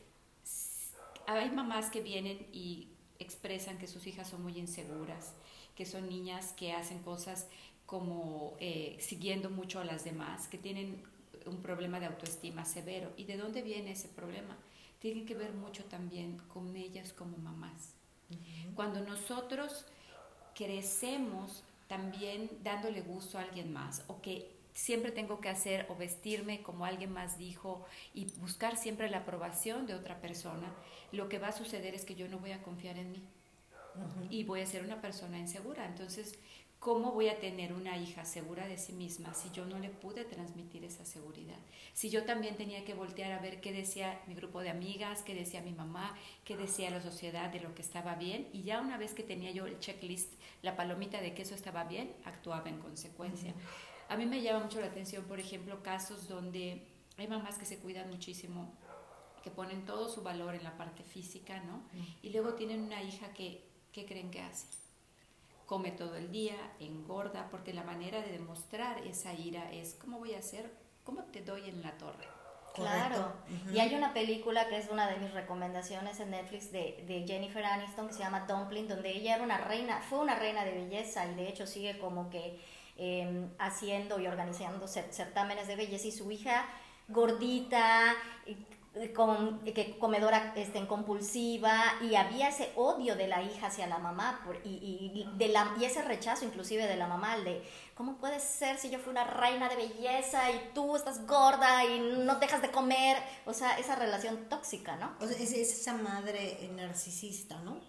Hay mamás que vienen y expresan que sus hijas son muy inseguras, que son niñas que hacen cosas como eh, siguiendo mucho a las demás, que tienen un problema de autoestima severo. ¿Y de dónde viene ese problema? tiene que ver mucho también con ellas como mamás. Cuando nosotros crecemos también dándole gusto a alguien más o que siempre tengo que hacer o vestirme como alguien más dijo y buscar siempre la aprobación de otra persona, lo que va a suceder es que yo no voy a confiar en mí y voy a ser una persona insegura. Entonces, ¿cómo voy a tener una hija segura de sí misma si yo no le pude transmitir esa seguridad? Si yo también tenía que voltear a ver qué decía mi grupo de amigas, qué decía mi mamá, qué decía la sociedad de lo que estaba bien, y ya una vez que tenía yo el checklist, la palomita de que eso estaba bien, actuaba en consecuencia. A mí me llama mucho la atención, por ejemplo, casos donde hay mamás que se cuidan muchísimo, que ponen todo su valor en la parte física, ¿no? Y luego tienen una hija que, ¿qué creen que hace? Come todo el día, engorda, porque la manera de demostrar esa ira es, ¿cómo voy a hacer? ¿Cómo te doy en la torre? Claro. Y hay una película que es una de mis recomendaciones en Netflix de, de, Jennifer Aniston que se llama Dumpling, donde ella era una reina, fue una reina de belleza y de hecho sigue como que Em, haciendo y organizando certámenes de belleza y su hija gordita, con, que comedora este, compulsiva y había ese odio de la hija hacia la mamá por, y, y, de la, y ese rechazo inclusive de la mamá, de cómo puede ser si yo fui una reina de belleza y tú estás gorda y no dejas de comer, o sea, esa relación tóxica, ¿no? O sea, es, esa madre narcisista, ¿no?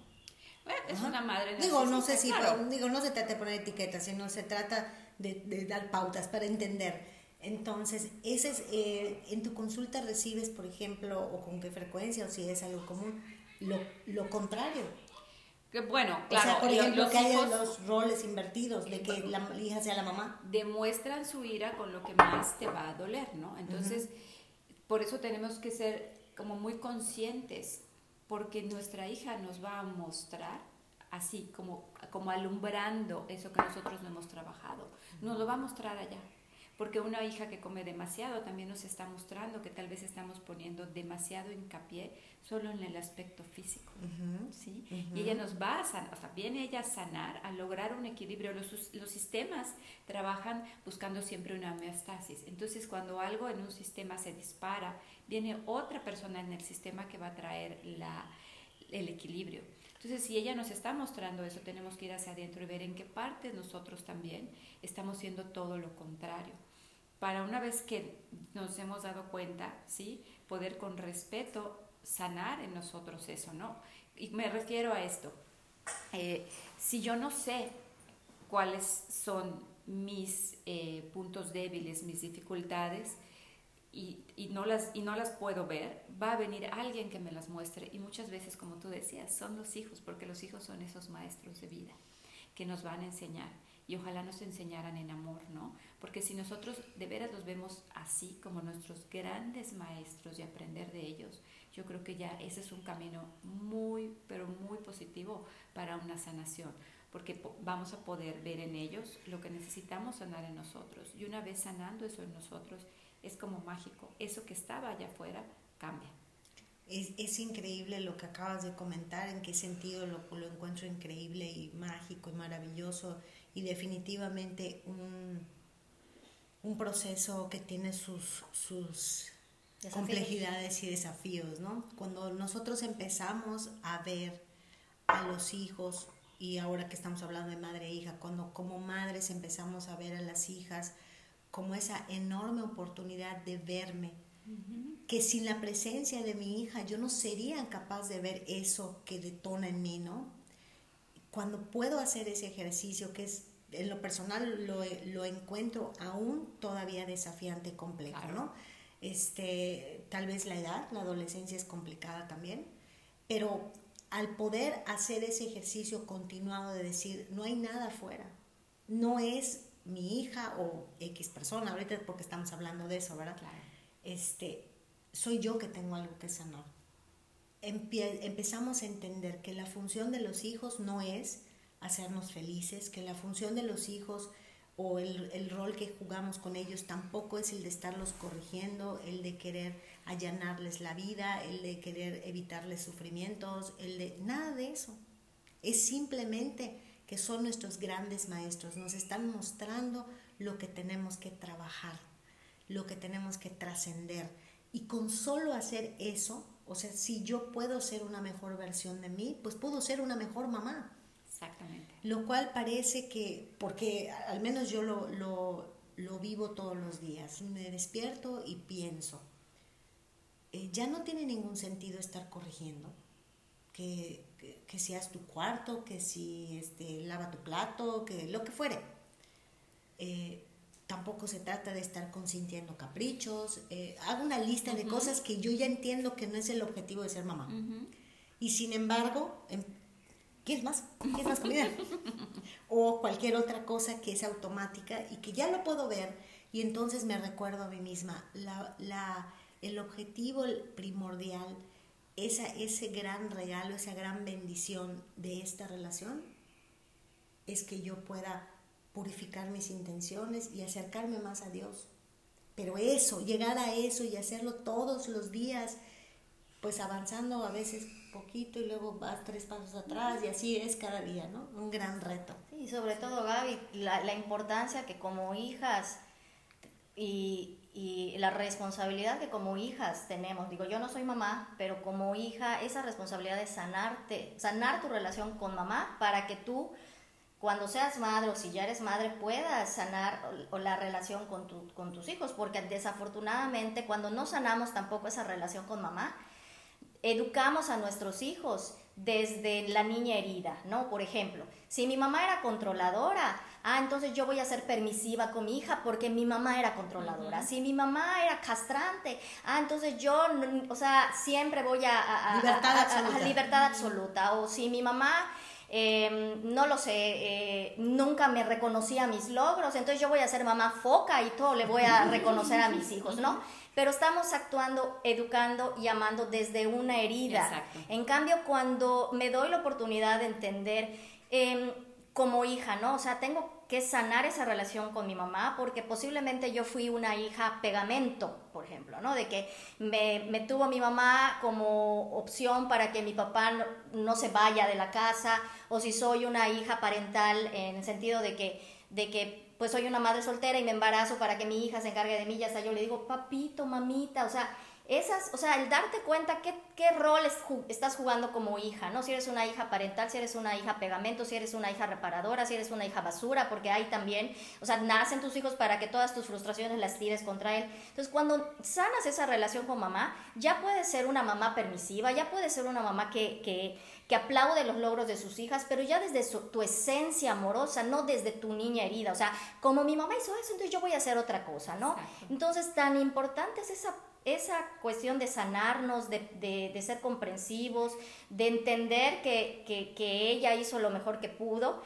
es una madre Digo, no sé si, digo, no se trata de poner etiquetas, sino se trata de, dar pautas para entender. Entonces, ese es, eh, en tu consulta recibes, por ejemplo, o con qué frecuencia, o si es algo común, lo, lo contrario. Que bueno, claro. O sea, por ejemplo, que haya los roles invertidos, de que la hija sea la mamá. Demuestran su ira con lo que más te va a doler, ¿no? Entonces, por eso tenemos que ser como muy conscientes porque nuestra hija nos va a mostrar así como, como alumbrando eso que nosotros no hemos trabajado. Nos lo va a mostrar allá. Porque una hija que come demasiado también nos está mostrando que tal vez estamos poniendo demasiado hincapié solo en el aspecto físico. ¿sí? Y ella nos va a sanar, o sea, viene ella a sanar, a lograr un equilibrio. Los, los sistemas trabajan buscando siempre una homeostasis. Entonces, cuando algo en un sistema se dispara, viene otra persona en el sistema que va a traer la, el equilibrio. Entonces, si ella nos está mostrando eso, tenemos que ir hacia adentro y ver en qué parte nosotros también estamos siendo todo lo contrario. Para una vez que nos hemos dado cuenta, ¿sí? Poder con respeto sanar en nosotros eso, ¿no? Y me refiero a esto. Eh, si yo no sé cuáles son mis eh, puntos débiles, mis dificultades, y, y, no las, y no las puedo ver, va a venir alguien que me las muestre. Y muchas veces, como tú decías, son los hijos, porque los hijos son esos maestros de vida que nos van a enseñar. Y ojalá nos enseñaran en amor, ¿no? Porque si nosotros de veras los vemos así como nuestros grandes maestros y aprender de ellos, yo creo que ya ese es un camino muy, pero muy positivo para una sanación porque vamos a poder ver en ellos lo que necesitamos sanar en nosotros. Y una vez sanando eso en nosotros, es como mágico. Eso que estaba allá afuera cambia. Es, es, increíble lo que acabas de comentar, en qué sentido lo, lo, encuentro increíble y mágico y maravilloso y definitivamente un, un proceso que tiene sus, sus complejidades y desafíos, ¿no? Cuando nosotros empezamos a ver a los hijos y ahora que estamos hablando de madre e hija, cuando como madres empezamos a ver a las hijas, como esa enorme oportunidad de verme, que sin la presencia de mi hija yo no sería capaz de ver eso que detona en mí, ¿no? Cuando puedo hacer ese ejercicio, que es en lo personal lo, lo encuentro aún todavía desafiante y complejo, ¿no? Este, tal vez la edad, la adolescencia es complicada también, pero al poder hacer ese ejercicio continuado de decir, no hay nada afuera, no es mi hija o X persona, ahorita porque estamos hablando de eso, ¿verdad? Este, soy yo que tengo algo que sanar. empezamos a entender que la función de los hijos no es hacernos felices, que la función de los hijos o el, el, rol que jugamos con ellos tampoco es el de estarlos corrigiendo, el de querer allanarles la vida, el de querer evitarles sufrimientos, el de nada de eso. Es simplemente que son nuestros grandes maestros, nos están mostrando lo que tenemos que trabajar, lo que tenemos que trascender. Y con solo hacer eso, o sea, si yo puedo ser una mejor versión de mí, pues puedo ser una mejor mamá. Exactamente. Lo cual parece que, porque al menos yo lo, lo, lo vivo todos los días. Me despierto y pienso. Eh, ya no tiene ningún sentido estar corrigiendo. Que, que, seas tu cuarto, que si este, lava tu plato, que lo que fuere. Eh, tampoco se trata de estar consintiendo caprichos. Eh, hago una lista de cosas que yo ya entiendo que no es el objetivo de ser mamá. Y sin embargo, em, ¿quieres más? ¿Quieres más comida? o cualquier otra cosa que es automática y que ya lo puedo ver y entonces me recuerdo a mí misma. La, la, el objetivo primordial, esa, ese gran regalo, esa gran bendición de esta relación es que yo pueda purificar mis intenciones y acercarme más a Dios. Pero eso, llegar a eso y hacerlo todos los días, pues avanzando a veces poquito y luego vas tres pasos atrás y así es cada día, ¿no? Un gran reto. Sí, sobre todo Gaby, la, la importancia que como hijas y, y, la responsabilidad que como hijas tenemos, digo, yo no soy mamá, pero como hija, esa responsabilidad de sanarte, sanar tu relación con mamá para que tú cuando seas madre o si ya eres madre puedas sanar o, la relación con, tu, con tus hijos, porque desafortunadamente cuando no sanamos tampoco esa relación con mamá, educamos a nuestros hijos desde la niña herida, ¿no? Por ejemplo, si mi mamá era controladora, ah, entonces yo voy a ser permisiva con mi hija porque mi mamá era controladora. Si mi mamá era castrante, ah, entonces yo, o sea, siempre voy a... libertad, absoluta. libertad absoluta. O si mi mamá Em, no lo sé, eh, nunca me reconocía mis logros, entonces yo voy a ser mamá foca y todo le voy a reconocer a mis hijos, ¿no? Pero estamos actuando, educando y amando desde una herida. En cambio, cuando me doy la oportunidad de entender em, como hija, ¿no? O sea, tengo que sanar esa relación con mi mamá, porque posiblemente yo fui una hija pegamento, por ejemplo, ¿no? De que me, me tuvo mi mamá como opción para que mi papá no, se vaya de la casa, o si soy una hija parental en el sentido de que, de que pues soy una madre soltera y me embarazo para que mi hija se encargue de mí, ya hasta yo le digo, papito, mamita, o sea, esas, o sea, el darte cuenta qué, qué rol estás jugando como hija, ¿no? Si eres una hija parental, si eres una hija pegamento, si eres una hija reparadora, si eres una hija basura, porque hay también, o sea, nacen tus hijos para que todas tus frustraciones las tires contra él. Entonces, cuando sanas esa relación con mamá, ya puedes ser una mamá permisiva, ya puedes ser una mamá que, que, que aplaude los logros de sus hijas, pero ya desde tu esencia amorosa, no desde tu niña herida. O sea, como mi mamá hizo eso, entonces yo voy a hacer otra cosa, ¿no? Entonces, tan importante es esa esa cuestión de sanarnos, de, ser comprensivos, de entender que, ella hizo lo mejor que pudo,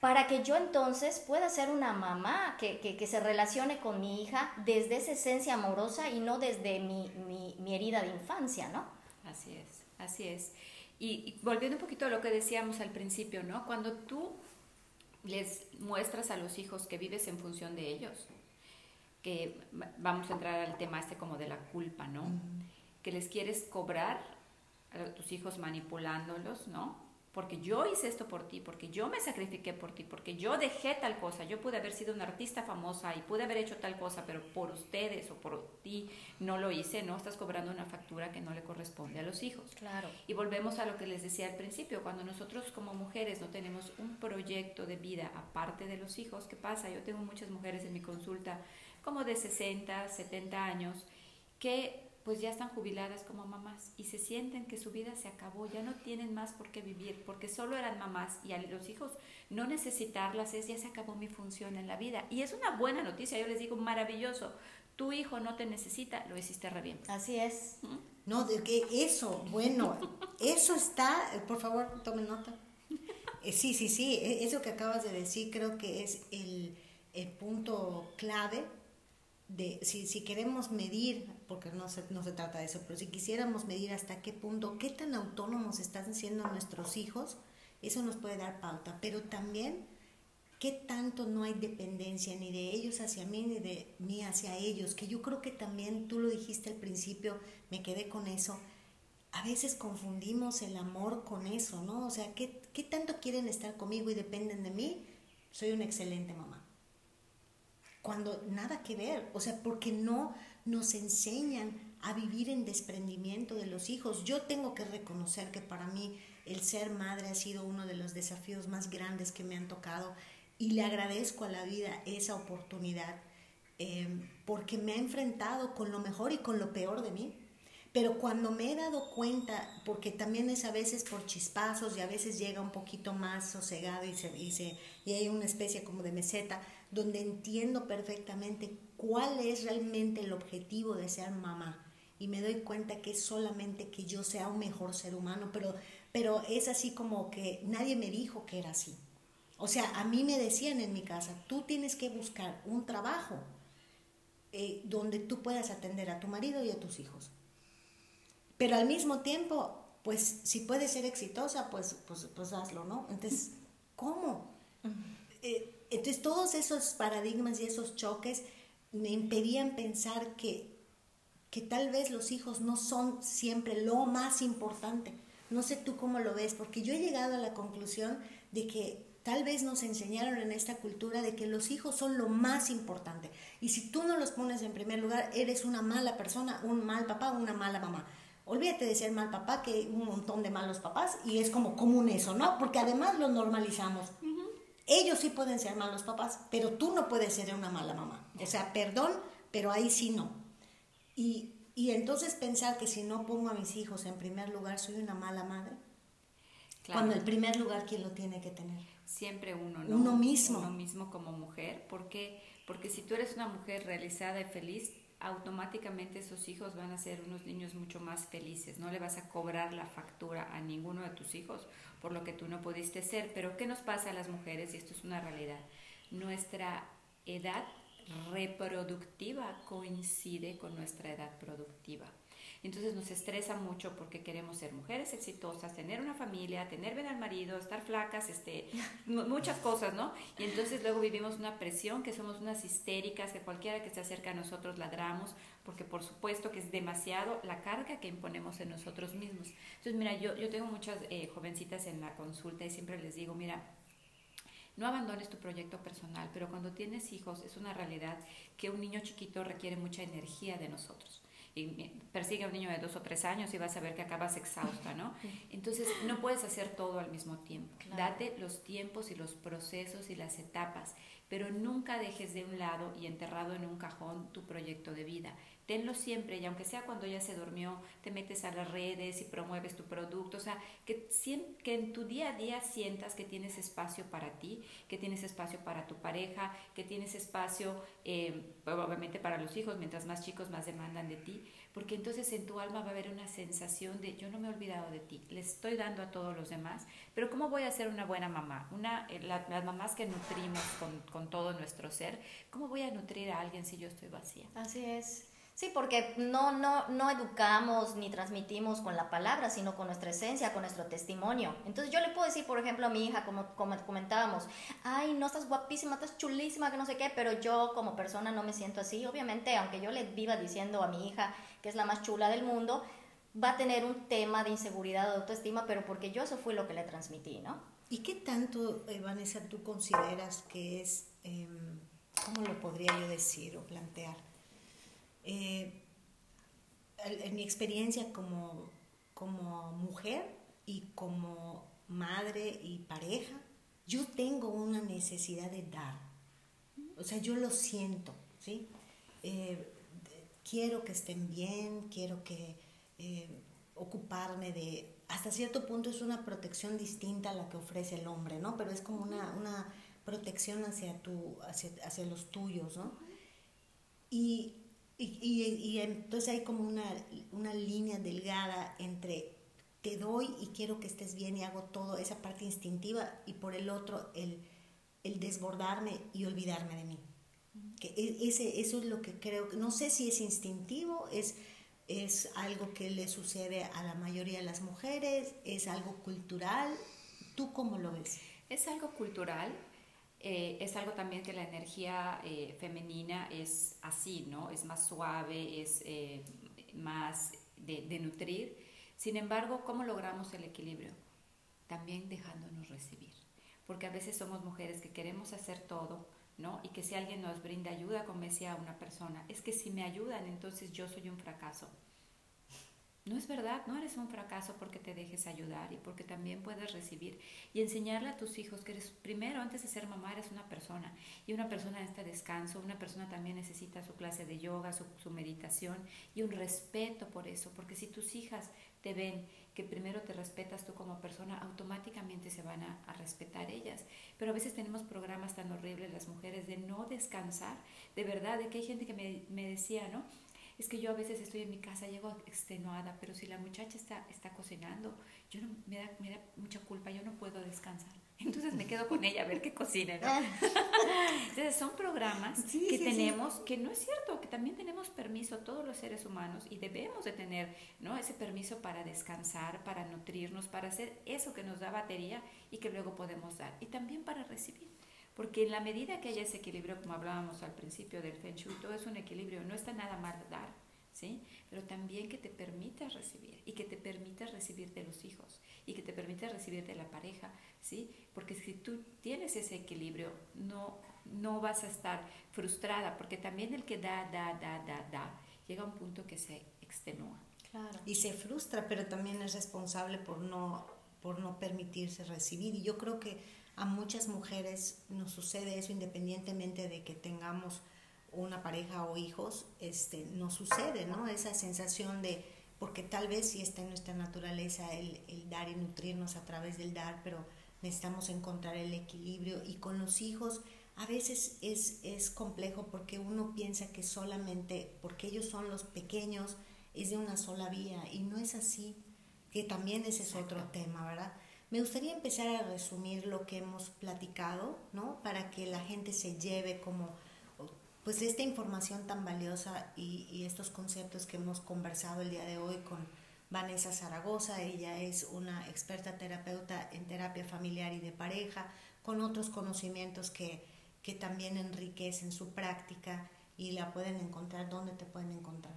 para que yo entonces pueda ser una mamá que, se relacione con mi hija desde esa esencia amorosa y no desde mi, herida de infancia, ¿no? Así es, así es. Y, y, volviendo un poquito a lo que decíamos al principio, ¿no? Cuando tú les muestras a los hijos que vives en función de ellos, que vamos a entrar al tema este como de la culpa, ¿no? Que les quieres cobrar a tus hijos manipulándolos, ¿no? Porque yo hice esto por ti, porque yo me sacrifiqué por ti, porque yo dejé tal cosa, yo pude haber sido una artista famosa y pude haber hecho tal cosa, pero por ustedes o por ti no lo hice, ¿no? Estás cobrando una factura que no le corresponde a los hijos. Claro. Y volvemos a lo que les decía al principio, cuando nosotros como mujeres no tenemos un proyecto de vida aparte de los hijos, ¿qué pasa? Yo tengo muchas mujeres en mi consulta como de 60, 70 años, que pues ya están jubiladas como mamás y se sienten que su vida se acabó, ya no tienen más por qué vivir, porque solo eran mamás y a los hijos no necesitarlas es ya se acabó mi función en la vida. Y es una buena noticia, yo les digo, maravilloso, tu hijo no te necesita, lo hiciste re bien. Así es. No, de que eso, bueno, eso está, por favor, tomen nota. Eh, sí, sí, sí, e, eso que acabas de decir creo que es el, el punto clave de si, si queremos medir, porque no se, no se trata de eso, pero si quisiéramos medir hasta qué punto, qué tan autónomos están siendo nuestros hijos, eso nos puede dar pauta, pero también qué tanto no hay dependencia ni de ellos hacia mí ni de mí hacia ellos, que yo creo que también tú lo dijiste al principio, me quedé con eso. A veces confundimos el amor con eso, ¿no? O sea, ¿qué, qué tanto quieren estar conmigo y dependen de mí? Soy una excelente mamá cuando nada que ver, o sea, porque no nos enseñan a vivir en desprendimiento de los hijos. Yo tengo que reconocer que para mí el ser madre ha sido uno de los desafíos más grandes que me han tocado y le agradezco a la vida esa oportunidad eh, porque me ha enfrentado con lo mejor y con lo peor de mí. Pero cuando me he dado cuenta, porque también es a veces por chispazos y a veces llega un poquito más sosegado y, se, y, y hay una especie como de meseta, donde entiendo perfectamente cuál es realmente el objetivo de ser mamá. Y me doy cuenta que es solamente que yo sea un mejor ser humano, pero, pero es así como que nadie me dijo que era así. O sea, a mí me decían en mi casa, tú tienes que buscar un trabajo eh, donde tú puedas atender a tu marido y a tus hijos. Pero al mismo tiempo, pues si puedes ser exitosa, pues, pues, pues hazlo, ¿no? Entonces, ¿cómo? Eh, entonces, todos esos paradigmas y esos choques me impedían pensar que, que tal vez los hijos no son siempre lo más importante. No sé tú cómo lo ves, porque yo he llegado a la conclusión de que Tal vez nos enseñaron en esta cultura de que los hijos son lo más importante. Y si tú no los pones en primer lugar, eres una mala persona, un mal papá, una mala mamá. Olvídate de ser mal papá, que hay un montón de malos papás y es como común eso, ¿no? Porque además lo normalizamos. Ellos sí pueden ser malos papás, pero tú no puedes ser una mala mamá. O sea, perdón, pero ahí sí no. Y, y entonces pensar que si no pongo a mis hijos en primer lugar, soy una mala madre. Cuando el primer lugar, ¿quién lo tiene que tener? siempre uno, ¿no? Uno mismo. Uno mismo como mujer, porque porque si tú eres una mujer realizada y feliz, automáticamente esos hijos van a ser unos niños mucho más felices. No le vas a cobrar la factura a ninguno de tus hijos por lo que tú no pudiste ser. Pero ¿qué nos pasa a las mujeres? Y esto es una realidad. Nuestra edad reproductiva coincide con nuestra edad productiva. Entonces nos estresa mucho porque queremos ser mujeres exitosas, tener una familia, tener bien al marido, estar flacas, este, muchas cosas, ¿no? Y entonces luego vivimos una presión, que somos unas histéricas, que cualquiera que se acerca a nosotros ladramos, porque por supuesto que es demasiado la carga que imponemos en nosotros mismos. Entonces, mira, yo, yo tengo muchas eh, jovencitas en la consulta y siempre les digo, mira, no abandones tu proyecto personal, pero cuando tienes hijos es una realidad que un niño chiquito requiere mucha energía de nosotros y persigue a un niño de dos o tres años y vas a ver que acabas exhausta, ¿no? Entonces, no puedes hacer todo al mismo tiempo. Date los tiempos y los procesos y las etapas, pero nunca dejes de un lado y enterrado en un cajón tu proyecto de vida. Tenlo siempre y aunque sea cuando ya se durmió, te metes a las redes y promueves tu producto, o sea, que, que en tu día a día sientas que tienes espacio para ti, que tienes espacio para tu pareja, que tienes espacio eh, obviamente para los hijos, mientras más chicos más demandan de ti, porque entonces en tu alma va a haber una sensación de yo no me he olvidado de ti, le estoy dando a todos los demás, pero ¿cómo voy a ser una buena mamá? Una, eh, las mamás que nutrimos con, con todo nuestro ser, ¿cómo voy a nutrir a alguien si yo estoy vacía? Así es. Sí, porque no, no, no educamos ni transmitimos con la palabra, sino con nuestra esencia, con nuestro testimonio. Entonces yo le puedo decir, por ejemplo, a mi hija, como, como comentábamos, ay, no estás guapísima, estás chulísima, que no sé qué, pero yo como persona no me siento así. Obviamente, aunque yo le viva diciendo a mi hija que es la más chula del mundo, va a tener un tema de inseguridad, de autoestima, pero porque yo eso fue lo que le transmití, ¿no? ¿Y qué tanto, eh, Vanessa, tú consideras que es, em, cómo lo podría yo decir o plantear? Eh, en mi experiencia como, como mujer y como madre y pareja, yo tengo una necesidad de dar. O sea, yo lo siento, ¿sí? Eh, quiero que estén bien, quiero que eh, ocuparme de... Hasta cierto punto es una protección distinta a la que ofrece el hombre, ¿no? Pero es como una, una protección hacia, tu, hacia, hacia los tuyos, ¿no? Y y, entonces hay como una, una, línea delgada entre te doy y quiero que estés bien y hago todo, esa parte instintiva, y por el otro el, el desbordarme y olvidarme de mí. Que e, ese, eso es lo que creo, no sé si es instintivo, es, es algo que le sucede a la mayoría de las mujeres, es algo cultural. ¿Tú cómo lo ves? Es algo cultural, eh, es algo también que la energía eh, femenina es así, ¿no? Es más suave, es eh, más de, de, nutrir. Sin embargo, ¿cómo logramos el equilibrio? También dejándonos recibir. Porque a veces somos mujeres que queremos hacer todo, ¿no? Y que si alguien nos brinda ayuda, como decía una persona, es que si me ayudan, entonces yo soy un fracaso. No es verdad, no eres un fracaso porque te dejes ayudar y porque también puedes recibir y enseñarle a tus hijos que eres primero, antes de ser mamá, eres una persona y una persona necesita descanso, una persona también necesita su clase de yoga, su, meditación y un respeto por eso, porque si tus hijas te ven que primero te respetas tú como persona, automáticamente se van a, respetar ellas. Pero a veces tenemos programas tan horribles las mujeres de no descansar, de verdad, de que hay gente que me decía, ¿no? Es que yo a veces estoy en mi casa, llego extenuada, pero si la muchacha está, está cocinando, yo no, me, da, me da mucha culpa, yo no puedo descansar. Entonces me quedo con ella a ver qué cocina, ¿no? Entonces son programas sí, que sí, tenemos, sí. que no es cierto, que también tenemos permiso todos los seres humanos y debemos de tener, ¿no? Ese permiso para descansar, para nutrirnos, para hacer eso que nos da batería y que luego podemos dar. Y también para recibir. Porque en la medida que haya ese equilibrio, como hablábamos al principio del Feng Shui, todo es un equilibrio, no está nada mal dar, ¿sí? Pero también que te permitas recibir y que te permitas recibir de los hijos y que te permitas recibir de la pareja, ¿sí? Porque si tú tienes ese equilibrio, no, no vas a estar frustrada, porque también el que da, da, da, da, da, llega a un punto que se extenúa. Claro. Y se frustra, pero también es responsable por no, por no permitirse recibir. Y yo creo que a muchas mujeres nos sucede eso independientemente de que tengamos una pareja o hijos, este, nos sucede, ¿no? Esa sensación de, porque tal vez sí está en nuestra naturaleza el, el dar y nutrirnos a través del dar, pero necesitamos encontrar el equilibrio y con los hijos a veces es, es complejo porque uno piensa que solamente porque ellos son los pequeños es de una sola vía y no es así, que también ese es otro tema, ¿verdad? Me gustaría empezar a resumir lo que hemos platicado, ¿no? Para que la gente se lleve como, pues, esta información tan valiosa y, estos conceptos que hemos conversado el día de hoy con Vanessa Zaragoza. Ella es una experta terapeuta en terapia familiar y de pareja, con otros conocimientos que, que también enriquecen su práctica y la pueden encontrar. ¿Dónde te pueden encontrar?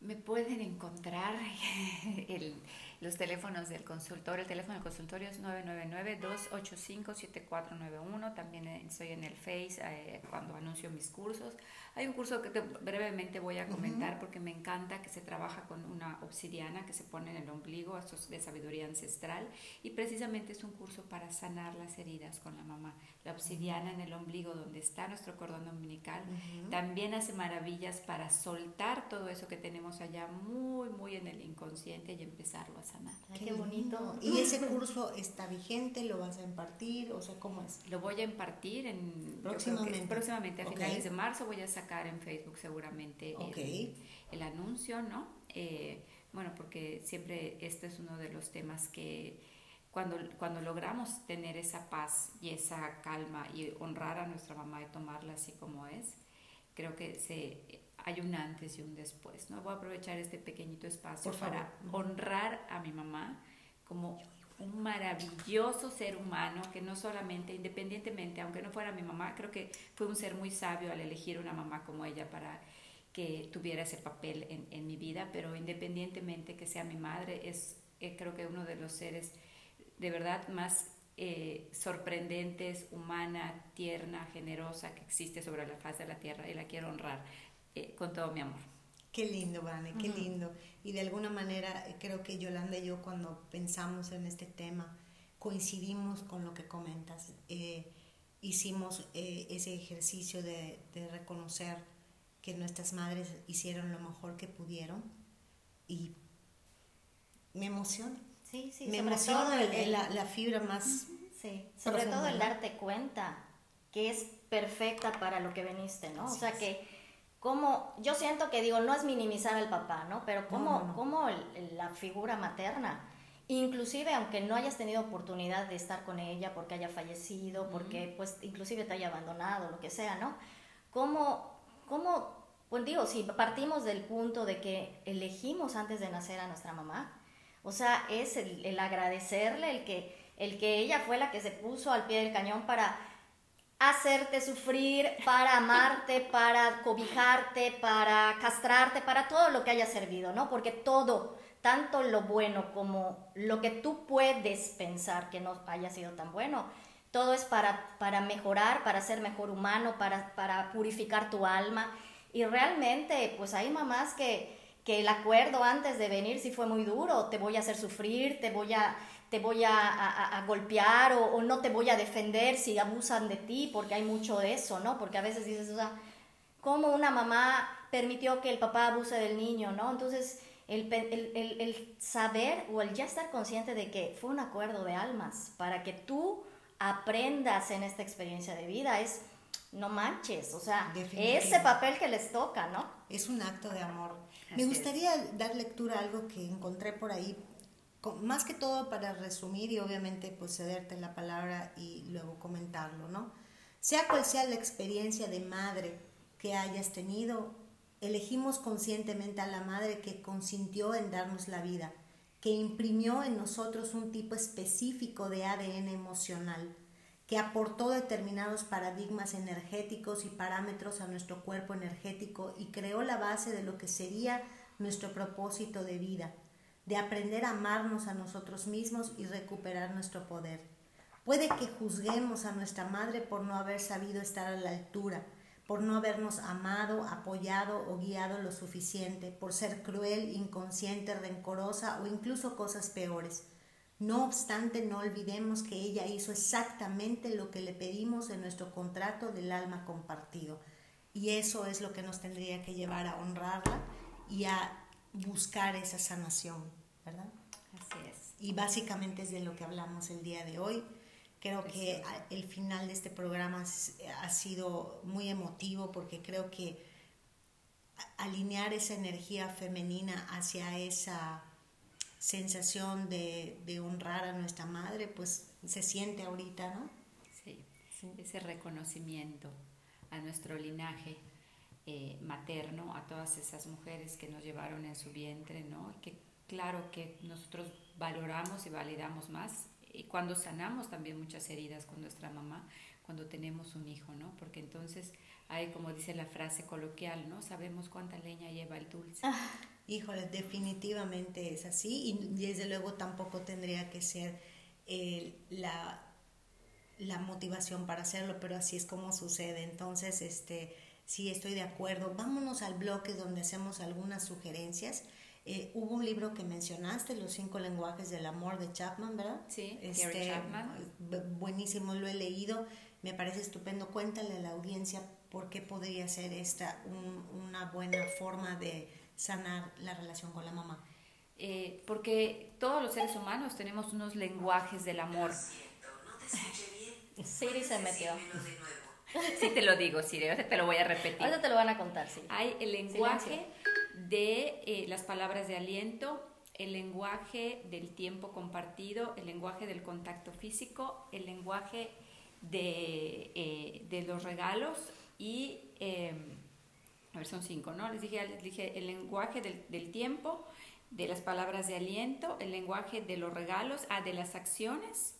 Me pueden encontrar el los teléfonos del consultorio. El teléfono del consultorio es 999-285-7491. También estoy en el Face eh, cuando anuncio mis cursos. Hay un curso que te, brevemente voy a comentar uh -huh. porque me encanta que se trabaja con una obsidiana que se pone en el ombligo, esto es de sabiduría ancestral, y precisamente es un curso para sanar las heridas con la mamá. La obsidiana uh -huh. en el ombligo, donde está nuestro cordón umbilical, uh -huh. también hace maravillas para soltar todo eso que tenemos allá muy, muy en el inconsciente y empezarlo a sanar. Ay, qué bonito. ¿Y ese curso está vigente? ¿Lo vas a impartir? O sea, ¿cómo es? Lo voy a impartir en próximamente. próximamente a okay. finales de marzo voy a sacar en Facebook seguramente okay. el, el, anuncio, ¿no? Eh, bueno, porque siempre este es uno de los temas que cuando, cuando logramos tener esa paz y esa calma y honrar a nuestra mamá y tomarla así como es, creo que se hay un antes y un después. ¿no? Voy a aprovechar este pequeñito espacio para honrar a mi mamá como un maravilloso ser humano que no solamente, independientemente, aunque no fuera mi mamá, creo que fue un ser muy sabio al elegir una mamá como ella para que tuviera ese papel en, en mi vida, pero independientemente que sea mi madre, es eh, creo que uno de los seres de verdad más eh, sorprendentes, humana, tierna, generosa que existe sobre la faz de la tierra y la quiero honrar eh, con todo mi amor. Qué lindo, Vane, qué uh -huh. lindo. Y de alguna manera eh, creo que Yolanda y yo cuando pensamos en este tema coincidimos con lo que comentas. Eh, hicimos eh, ese ejercicio de, de, reconocer que nuestras madres hicieron lo mejor que pudieron y me emociona. Sí, sí, me emociona el, el, la, la, fibra más. Uh -huh. Sí, sobre todo el darte cuenta que es perfecta para lo que veniste, ¿no? Así o sea, es. que como yo siento que digo, no es minimizar al papá, ¿no? Pero como, no, no, no. como el, la figura materna, inclusive aunque no hayas tenido oportunidad de estar con ella porque haya fallecido, porque pues inclusive te haya abandonado, lo que sea, ¿no? Como, como, pues digo, si partimos del punto de que elegimos antes de nacer a nuestra mamá, o sea, es el, el agradecerle, el que, el que ella fue la que se puso al pie del cañón para hacerte sufrir, para amarte, para cobijarte, para castrarte, para todo lo que haya servido, ¿no? Porque todo, tanto lo bueno como lo que tú puedes pensar que no haya sido tan bueno, todo es para, para mejorar, para ser mejor humano, para, para purificar tu alma. Y realmente, pues hay mamás que, que el acuerdo antes de venir sí fue muy duro, te voy a hacer sufrir, te voy a, te voy a, golpear o, no te voy a defender si abusan de ti, porque hay mucho de eso, ¿no? Porque a veces dices, o sea, ¿cómo una mamá permitió que el papá abuse del niño, ¿no? Entonces, el, el, el, saber o el ya estar consciente de que fue un acuerdo de almas para que tú aprendas en esta experiencia de vida es no manches, o sea, ese papel que les toca, ¿no? Es un acto de amor. Me gustaría dar lectura a algo que encontré por ahí, más que todo para resumir y obviamente pues cederte la palabra y luego comentarlo, ¿no? Sea cual sea la experiencia de madre que hayas tenido, elegimos conscientemente a la madre que consintió en darnos la vida, que imprimió en nosotros un tipo específico de ADN emocional que aportó determinados paradigmas energéticos y parámetros a nuestro cuerpo energético y creó la base de lo que sería nuestro propósito de vida, de aprender a amarnos a nosotros mismos y recuperar nuestro poder. Puede que juzguemos a nuestra madre por no haber sabido estar a la altura, por no habernos amado, apoyado o guiado lo suficiente, por ser cruel, inconsciente, rencorosa o incluso cosas peores. No obstante, no olvidemos que ella hizo exactamente lo que le pedimos en nuestro contrato del alma compartido. Y eso es lo que nos tendría que llevar a honrarla y a buscar esa sanación, ¿verdad? Así es. Y básicamente es de lo que hablamos el día de hoy. Creo que el final de este programa ha sido muy emotivo porque creo que alinear esa energía femenina hacia esa sensación de, honrar a nuestra madre, pues se siente ahorita, ¿no? Sí, ese reconocimiento a nuestro linaje eh, materno, a todas esas mujeres que nos llevaron en su vientre, ¿no? Que claro que nosotros valoramos y validamos más y cuando sanamos también muchas heridas con nuestra mamá, cuando tenemos un hijo, ¿no? Porque entonces hay, como dice la frase coloquial, ¿no? Sabemos cuánta leña lleva el dulce. Híjole, definitivamente es así y desde luego tampoco tendría que ser eh, la, la motivación para hacerlo, pero así es como sucede. Entonces, este, sí estoy de acuerdo. Vámonos al bloque donde hacemos algunas sugerencias. Eh, hubo un libro que mencionaste, Los cinco lenguajes del amor de Chapman, ¿verdad? Sí, este, Chapman. Buenísimo, lo he leído, me parece estupendo. Cuéntale a la audiencia por qué podría ser esta una buena forma de sanar la relación con la mamá? Eh, porque todos los seres humanos tenemos unos lenguajes del amor. Siri se metió. Sí te lo digo, Siri, te lo voy a repetir. Ahora te lo van a contar, sí. Hay el lenguaje de eh, las palabras de aliento, el lenguaje del tiempo compartido, el lenguaje del contacto físico, el lenguaje de, eh, de los regalos y em, a ver, son cinco, ¿no? Les dije, les dije el lenguaje del, del, tiempo, de las palabras de aliento, el lenguaje de los regalos, ah, de las acciones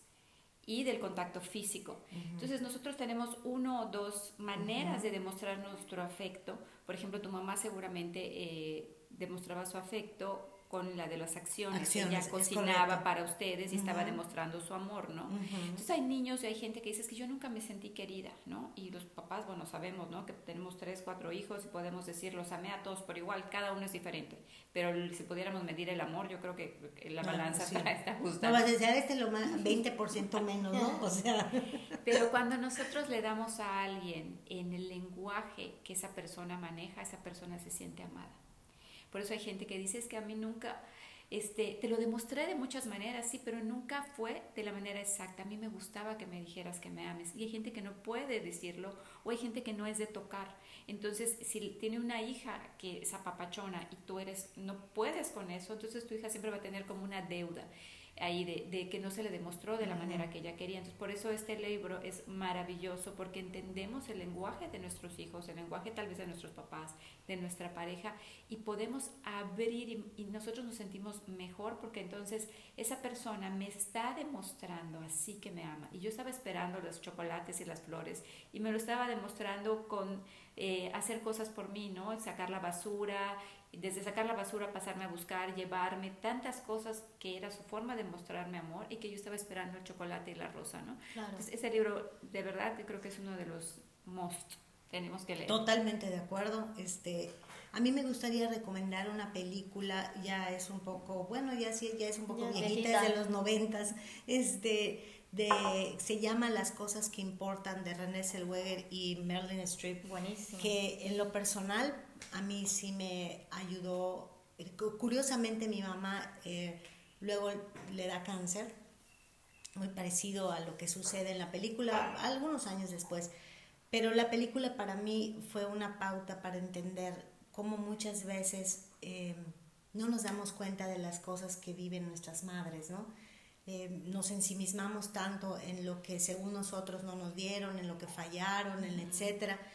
y del contacto físico. Entonces nosotros tenemos uno o dos maneras de demostrar nuestro afecto. Por ejemplo, tu mamá seguramente eh, demostraba su afecto con la de las acciones. Ella cocinaba para ustedes y estaba demostrando su amor, ¿no? Entonces hay niños y hay gente que dice, es que yo nunca me sentí querida, ¿no? Y los papás, bueno, sabemos, ¿no? Que tenemos tres, cuatro hijos y podemos decir, los amé a todos por igual, cada uno es diferente. Pero si pudiéramos medir el amor, yo creo que la balanza está justa. No, vas a decir, este lo más, 20% menos, ¿no? O sea. Pero cuando nosotros le damos a alguien en el lenguaje que esa persona maneja, esa persona se siente amada. Por eso hay gente que dice es que a mí nunca, este, te lo demostré de muchas maneras, sí, pero nunca fue de la manera exacta. A mí me gustaba que me dijeras que me ames. Y hay gente que no puede decirlo, o hay gente que no es de tocar. Entonces, si tiene una hija que es apapachona y tú eres, no puedes con eso, entonces tu hija siempre va a tener como una deuda ahí de, de, que no se le demostró de la manera que ella quería. Entonces, por eso este libro es maravilloso, porque entendemos el lenguaje de nuestros hijos, el lenguaje tal vez de nuestros papás, de nuestra pareja, y podemos abrir y, nosotros nos sentimos mejor porque entonces esa persona me está demostrando así que me ama. Y yo estaba esperando los chocolates y las flores, y me lo estaba demostrando con eh, hacer cosas por mí, ¿no? Sacar la basura, desde sacar la basura, pasarme a buscar, llevarme, tantas cosas que era su forma de mostrarme amor y que yo estaba esperando el chocolate y la rosa, ¿no? Entonces, ese libro, de verdad, yo creo que es uno de los most tenemos que leer. Totalmente de acuerdo. Este, a mí me gustaría recomendar una película, ya es un poco, bueno, ya sí, ya es un poco Ya es viejita, viejita. es de los noventas, este, de, se llama Las cosas que importan de René Zellweger y Marilyn Streep. Buenísimo. Que en lo personal a mí sí me ayudó. Cu- Curiosamente mi mamá eh, luego le da cáncer, muy parecido a lo que sucede en la película, algunos años después. Pero la película para mí fue una pauta para entender cómo muchas veces eh, no nos damos cuenta de las cosas que viven nuestras madres, ¿no? Eh, nos ensimismamos tanto en lo que según nosotros no nos dieron, en lo que fallaron, en etcétera,